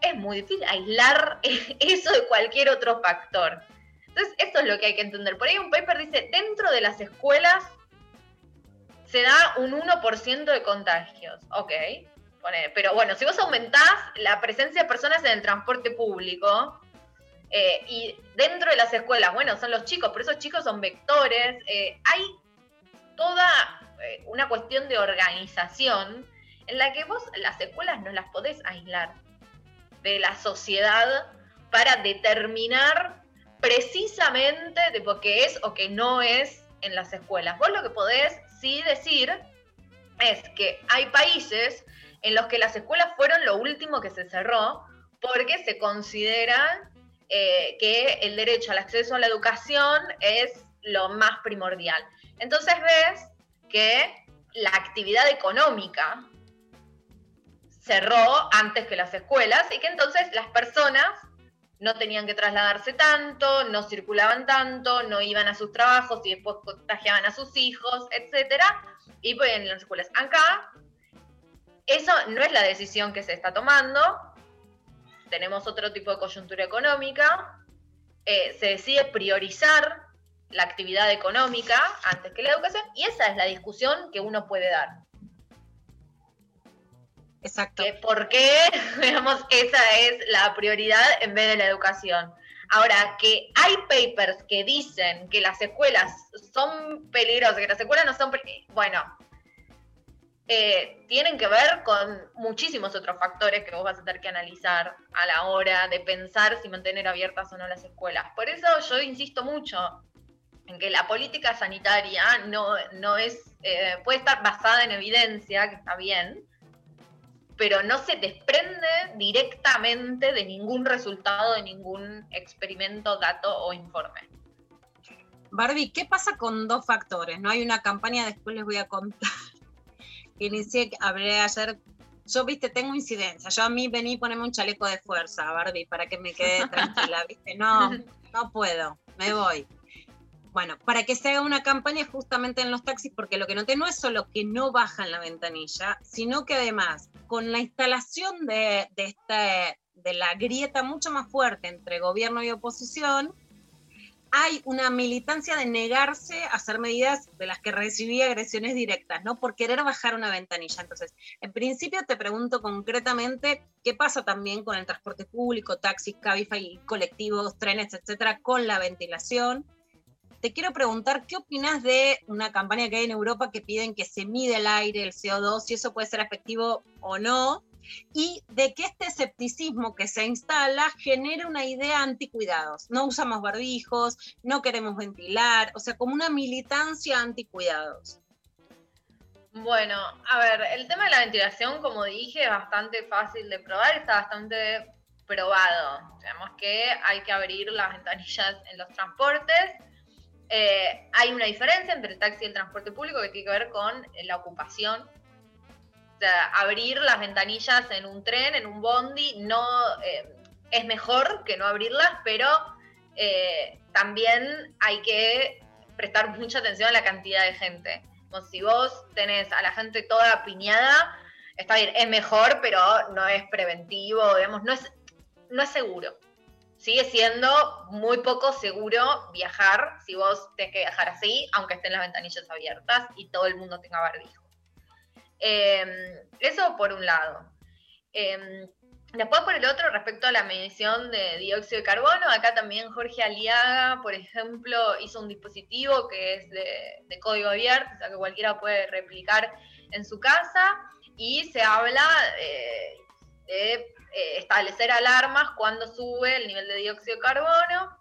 es muy difícil aislar eso de cualquier otro factor. Entonces, esto es lo que hay que entender. Por ahí un paper dice, dentro de las escuelas se da un 1% de contagios. Ok, pero bueno, si vos aumentás la presencia de personas en el transporte público, eh, y dentro de las escuelas, bueno, son los chicos, pero esos chicos son vectores. Eh, hay toda eh, una cuestión de organización en la que vos las escuelas no las podés aislar de la sociedad para determinar precisamente de por qué es o qué no es en las escuelas. Vos lo que podés sí decir es que hay países en los que las escuelas fueron lo último que se cerró porque se consideran eh, que el derecho al acceso a la educación es lo más primordial. Entonces ves que la actividad económica cerró antes que las escuelas y que entonces las personas no tenían que trasladarse tanto, no circulaban tanto, no iban a sus trabajos y después contagiaban a sus hijos, etcétera, y pues en las escuelas. Acá, eso no es la decisión que se está tomando, tenemos otro tipo de coyuntura económica, eh, se decide priorizar la actividad económica antes que la educación y esa es la discusión que uno puede dar. Exacto. ¿Por qué, digamos, esa es la prioridad en vez de la educación? Ahora, que hay papers que dicen que las escuelas son peligrosas, que las escuelas no son peligrosas, bueno, eh, tienen que ver con muchísimos otros factores que vos vas a tener que analizar a la hora de pensar si mantener abiertas o no las escuelas. Por eso yo insisto mucho en que la política sanitaria no, no es, eh, puede estar basada en evidencia, que está bien, pero no se desprende directamente de ningún resultado, de ningún experimento, dato o informe. Barbie, ¿qué pasa con dos factores? No hay una campaña, después les voy a contar, inicié, hablé ayer. Yo, viste, tengo incidencia. Yo a mí vení, poneme un chaleco de fuerza, Barbie, para que me quede tranquila, viste. No, no puedo, me voy. Bueno, para que se haga una campaña justamente en los taxis, porque lo que noté no es solo que no bajan la ventanilla, sino que además, con la instalación de, de, este, de la grieta mucho más fuerte entre gobierno y oposición, hay una militancia de negarse a hacer medidas de las que recibí agresiones directas, ¿no? Por querer bajar una ventanilla. Entonces, en principio te pregunto concretamente qué pasa también con el transporte público, taxis, Cabify, colectivos, trenes, etcétera, con la ventilación. Te quiero preguntar, ¿qué opinas de una campaña que hay en Europa que piden que se mide el aire, el CO2, si eso puede ser efectivo o no? Y de que este escepticismo que se instala genera una idea anticuidados. No usamos barbijos, no queremos ventilar, o sea, como una militancia anticuidados. Bueno, a ver, el tema de la ventilación, como dije, es bastante fácil de probar, está bastante probado. Sabemos que hay que abrir las ventanillas en los transportes. Eh, hay una diferencia entre el taxi y el transporte público que tiene que ver con la ocupación abrir las ventanillas en un tren, en un bondi, no eh, es mejor que no abrirlas, pero eh, también hay que prestar mucha atención a la cantidad de gente. Como si vos tenés a la gente toda piñada, está bien, es mejor, pero no es preventivo, digamos, no es, no es seguro. Sigue siendo muy poco seguro viajar si vos tenés que viajar así, aunque estén las ventanillas abiertas y todo el mundo tenga barbijo. Em, eso por un lado. Em, después por el otro, respecto a la medición de dióxido de carbono, acá también Jorge Aliaga, por ejemplo, hizo un dispositivo que es de, código abierto, o sea que cualquiera puede replicar en su casa, y se habla eh, de eh, establecer alarmas cuando sube el nivel de dióxido de carbono,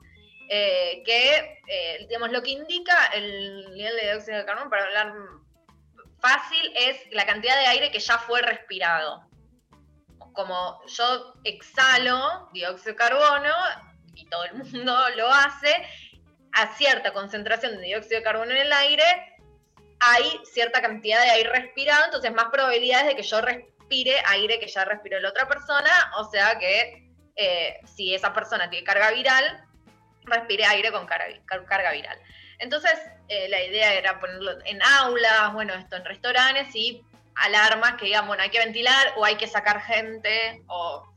eh, que, digamos, lo que indica el nivel de dióxido de carbono, para hablar fácil es la cantidad de aire que ya fue respirado. Como yo exhalo dióxido de carbono, y todo el mundo lo hace, a cierta concentración de dióxido de carbono en el aire, hay cierta cantidad de aire respirado, entonces más probabilidades de que yo respire aire que ya respiró la otra persona, o sea que eh, si esa persona tiene carga viral, respire aire con carga viral. Entonces, eh, la idea era ponerlo en aulas, bueno, esto en restaurantes y alarmas que digan, bueno, hay que ventilar o hay que sacar gente o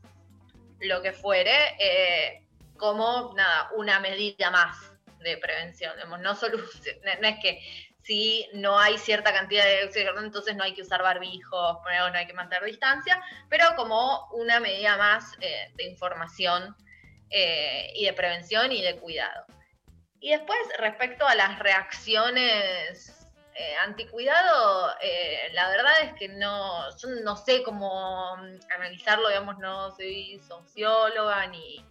lo que fuere, eh, como, nada, una medida más de prevención. no, solo, no es que si no hay cierta cantidad de oxígeno, entonces no hay que usar barbijos, no hay que mantener distancia, pero como una medida más eh, de información y de prevención y de cuidado. Y después, respecto a las reacciones eh, anticuidado, eh, la verdad es que no, no sé cómo analizarlo, digamos, no soy socióloga ni,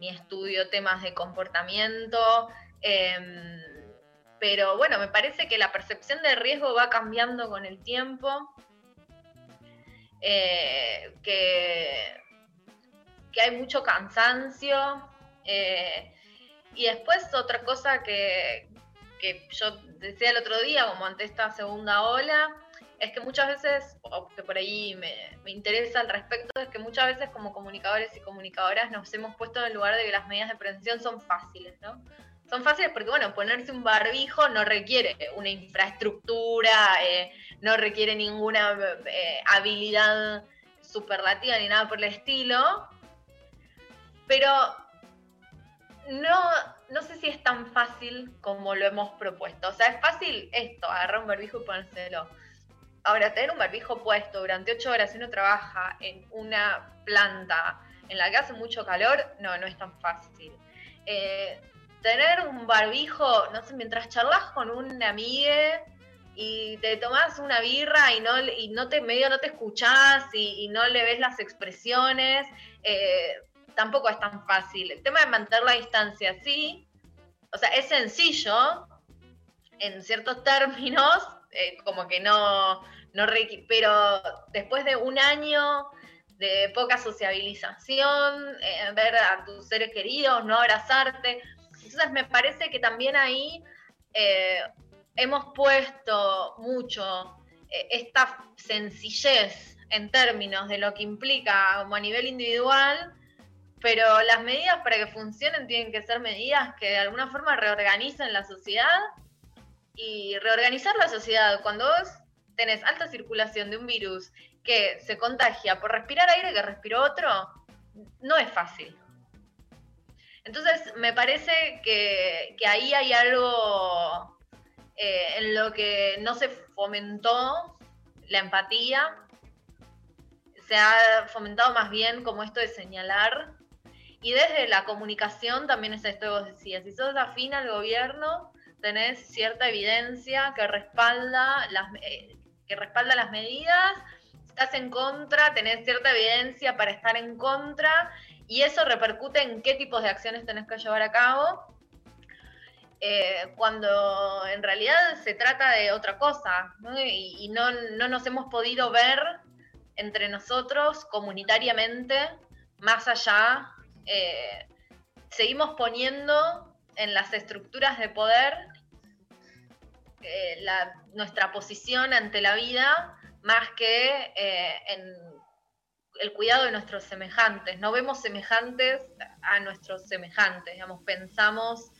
estudio temas de comportamiento, em, pero bueno, me parece que la percepción de riesgo va cambiando con el tiempo, eh, que, que, hay mucho cansancio. Y después otra cosa que, yo decía el otro día, como ante esta segunda ola, es que muchas veces, o que por ahí me, interesa al respecto, es que muchas veces como comunicadores y comunicadoras nos hemos puesto en el lugar de que las medidas de prevención son fáciles, ¿no? Son fáciles porque, bueno, ponerse un barbijo no requiere una infraestructura, eh, no requiere ninguna eh, habilidad superlativa ni nada por el estilo, pero no, no sé si es tan fácil como lo hemos propuesto. O sea, es fácil esto, agarrar un barbijo y ponérselo. Ahora, tener un barbijo puesto durante ocho horas si uno trabaja en una planta en la que hace mucho calor, no, no es tan fácil. Eh, tener un barbijo, no sé, mientras charlas con un amigue y te tomas una birra y no, y no te medio no te escuchás y, no le ves las expresiones, eh, tampoco es tan fácil. El tema de mantener la distancia, sí. O sea, es sencillo en ciertos términos, eh, como que no, no pero después de un año de poca sociabilización, eh, ver a tus seres queridos, no abrazarte. Entonces me parece que también ahí eh, hemos puesto mucho esta sencillez en términos de lo que implica a nivel individual, pero las medidas para que funcionen tienen que ser medidas que de alguna forma reorganicen la sociedad y reorganizar la sociedad cuando vos tenés alta circulación de un virus que se contagia por respirar aire que respiró otro, no es fácil. Entonces, me parece que, que ahí hay algo eh, en lo que no se fomentó la empatía, se ha fomentado más bien como esto de señalar. Y desde la comunicación también es esto que vos decías, si sos afín al gobierno, tenés cierta evidencia que respalda las, eh, que respalda las medidas, estás en contra, tenés cierta evidencia para estar en contra, y eso repercute en qué tipos de acciones tenés que llevar a cabo, eh, cuando en realidad se trata de otra cosa, y, y no, no nos hemos podido ver entre nosotros comunitariamente, más allá, eh, seguimos poniendo en las estructuras de poder eh, nuestra posición ante la vida más que eh, en el cuidado de nuestros semejantes. No vemos semejantes a nuestros semejantes, digamos, pensamos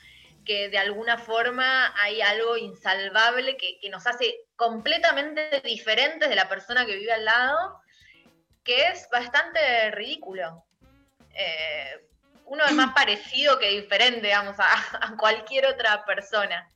que de alguna forma hay algo insalvable que nos hace completamente diferentes de la persona que vive al lado, que es bastante ridículo. Eh, uno es más parecido que diferente, digamos, a, cualquier otra persona.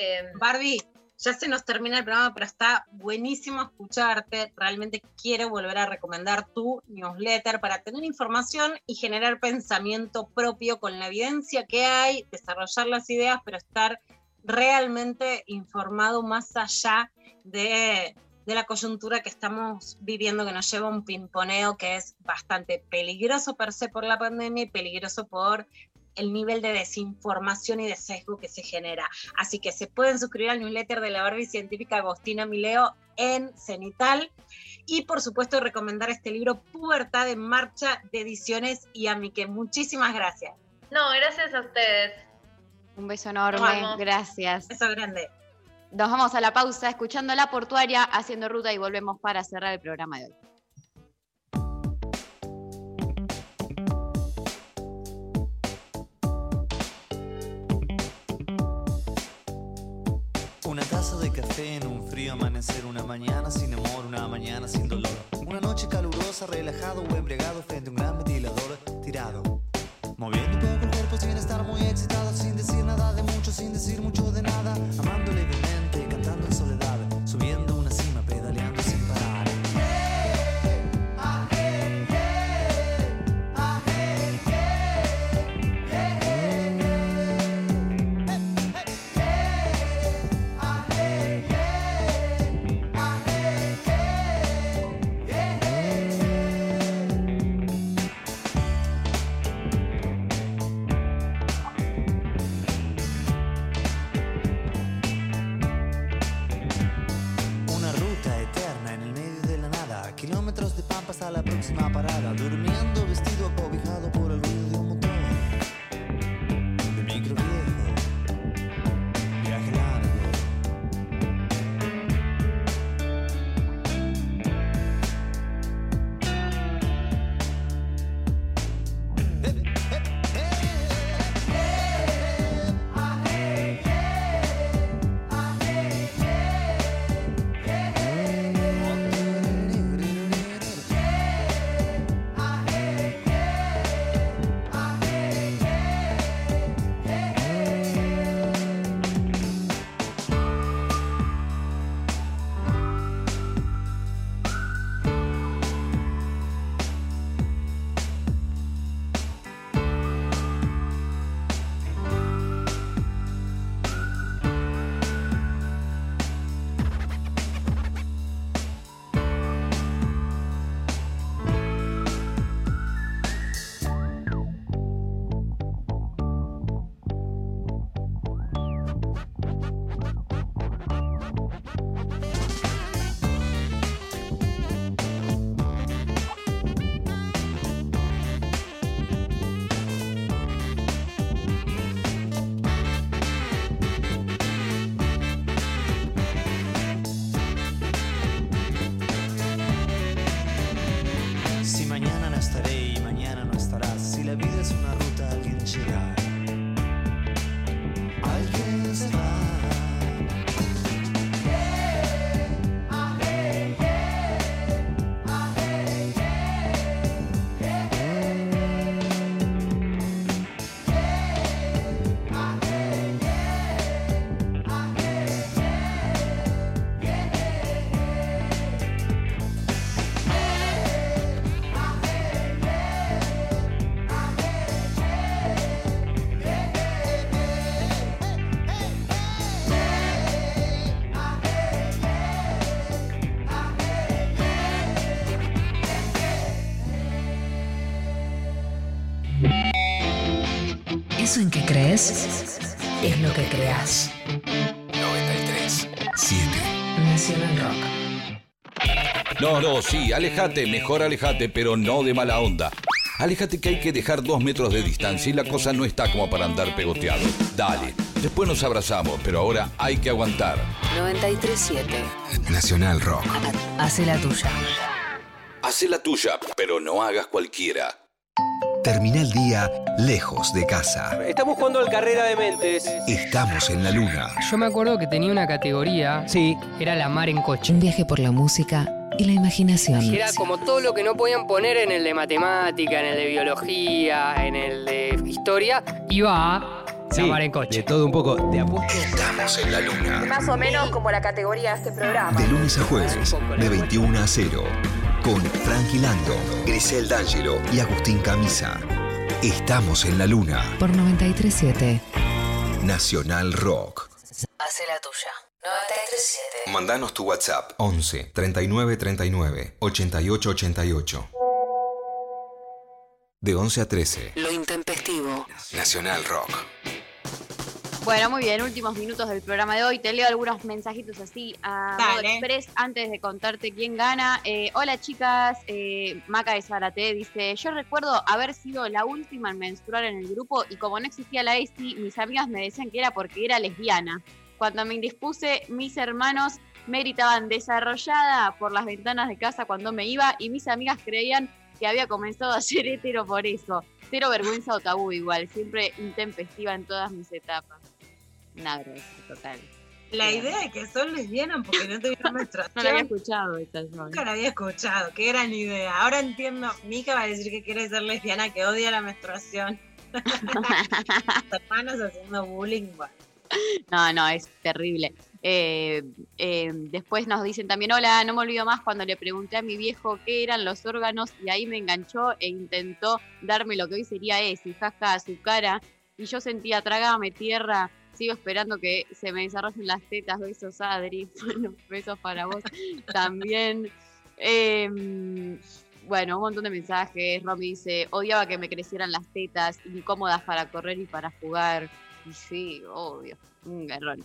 Eh, Barbie, ya se nos termina el programa, pero está buenísimo escucharte. Realmente quiero volver a recomendar tu newsletter para tener información y generar pensamiento propio con la evidencia que hay, desarrollar las ideas, pero estar realmente informado más allá de, de la coyuntura que estamos viviendo, que nos lleva a un pimponeo que es bastante peligroso per se por la pandemia y peligroso por el nivel de desinformación y de sesgo que se genera. Así que se pueden suscribir al newsletter de la Barbie científica Agostina Mileo en Cenital. Y por supuesto recomendar este libro Pubertad en Marcha de Ediciones y a mí que muchísimas gracias. no, gracias a ustedes. Un beso enorme, Vamos. gracias. Beso grande. Nos vamos a la pausa escuchando la portuaria, haciendo ruta y volvemos para cerrar el programa de hoy. Una taza de café en un frío amanecer, una mañana sin amor, una mañana sin dolor. Una noche calurosa, relajado o embriagado frente a un gran ventilador tirado. Moviendo un poco el cuerpo sin estar muy excitado, sin decir nada de mucho, sin decir mucho de nada. Amando levemente, No, no, sí, alejate, mejor alejate, pero no de mala onda. Alejate que hay que dejar dos metros de distancia y la cosa no está como para andar pegoteado. Dale, después nos abrazamos, pero ahora hay que aguantar. 93.7. Nacional Rock. Hace la tuya. Hacé la tuya, pero no hagas cualquiera. Termina el día lejos de casa. Estamos jugando al Carrera de Mentes. Estamos en la luna. Yo me acuerdo que tenía una categoría. Sí. Era la mar en coche. Un viaje por la música y la imaginación. Era como todo lo que no podían poner en el de matemática, en el de biología, en el de historia, iba a Sí, en coche. de todo un poco. De apuesto. Estamos en la luna. Más o menos como la categoría de este programa. De lunes a jueves, de 21 a 0. Con Frankie Lando, Grisel D'Angelo y Agustín Camisa. Estamos en la luna. Por 93.7. Nacional Rock. Hace la tuya. 93.7. Mandanos tu WhatsApp 11 39 39 88 88. De 11 a 13. Lo intempestivo. Nacional Rock. Bueno, muy bien, últimos minutos del programa de hoy. Te leo algunos mensajitos así a modo express antes de contarte quién gana. Eh, hola chicas, eh, Maca de Zarate dice, yo recuerdo haber sido la última en menstruar en el grupo y como no existía la ESI, mis amigas me decían que era porque era lesbiana. Cuando me indispuse, mis hermanos me gritaban desarrollada por las ventanas de casa cuando me iba y mis amigas creían que había comenzado a ser hetero por eso. Cero vergüenza o tabú igual, siempre intempestiva en todas mis etapas. Una vergüenza total. La idea de que son lesbianas porque no tuvieron menstruación. No la había escuchado esta yo. Nunca la había escuchado, qué gran idea. Ahora entiendo, Mika va a decir que quiere ser lesbiana, que odia la menstruación. Hermanos haciendo bullying. bueno. No, no, es terrible. Eh, eh, después nos dicen también, hola, no me olvido más cuando le pregunté a mi viejo qué eran los órganos y ahí me enganchó e intentó darme lo que hoy sería ese, jaja, su cara. Y yo sentía, trágame tierra, sigo esperando que se me desarrollen las tetas. Besos, Adri. Bueno, besos para vos también. Eh, bueno, un montón de mensajes. Romy dice, odiaba que me crecieran las tetas, incómodas para correr y para jugar. Sí, obvio, un garrón.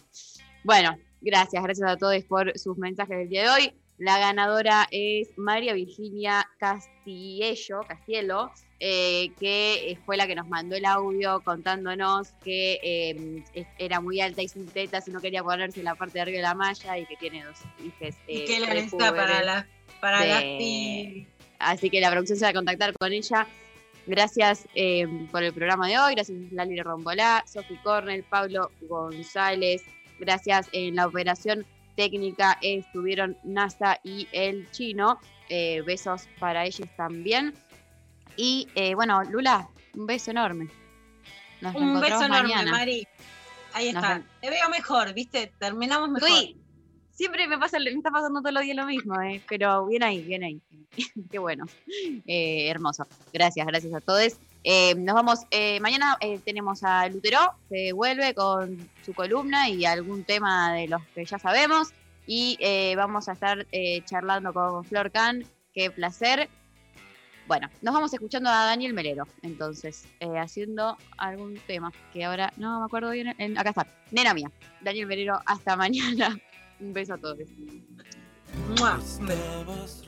Bueno, gracias, gracias a todos por sus mensajes del día de hoy. La ganadora es María Virginia Castillo, Castielo, eh, que fue la que nos mandó el audio contándonos que eh, es- era muy alta y sin tetas y no quería ponerse en la parte de arriba de la malla y que tiene dos hijas. Y eh, que la necesita para las para Sí. Así que la producción se va a contactar con ella. Gracias eh, por el programa de hoy. Gracias Lali Rombolá, Sofi Cornell, Pablo González. Gracias en la operación técnica estuvieron NASA y el chino. Eh, besos para ellos también. Y eh, bueno, Lula, un beso enorme. Nos Un beso enorme, mañana. Mari. Ahí Nos está. Te veo mejor, ¿viste? Terminamos mejor. Uy, siempre me pasa, me está pasando todos los días lo mismo, eh, pero bien ahí, bien ahí. Qué bueno. Eh, hermoso. Gracias, gracias a todos. Eh, nos vamos, eh, mañana eh, tenemos a Lutero, que vuelve con su columna y algún tema de los que ya sabemos. Y eh, vamos a estar charlando con Flor Can, qué placer. Bueno, nos vamos escuchando a Daniel Melero, entonces, eh, haciendo algún tema que ahora no me acuerdo bien. en- acá está, nena mía. Daniel Melero, hasta mañana. Un beso a todos. Mua. Estabas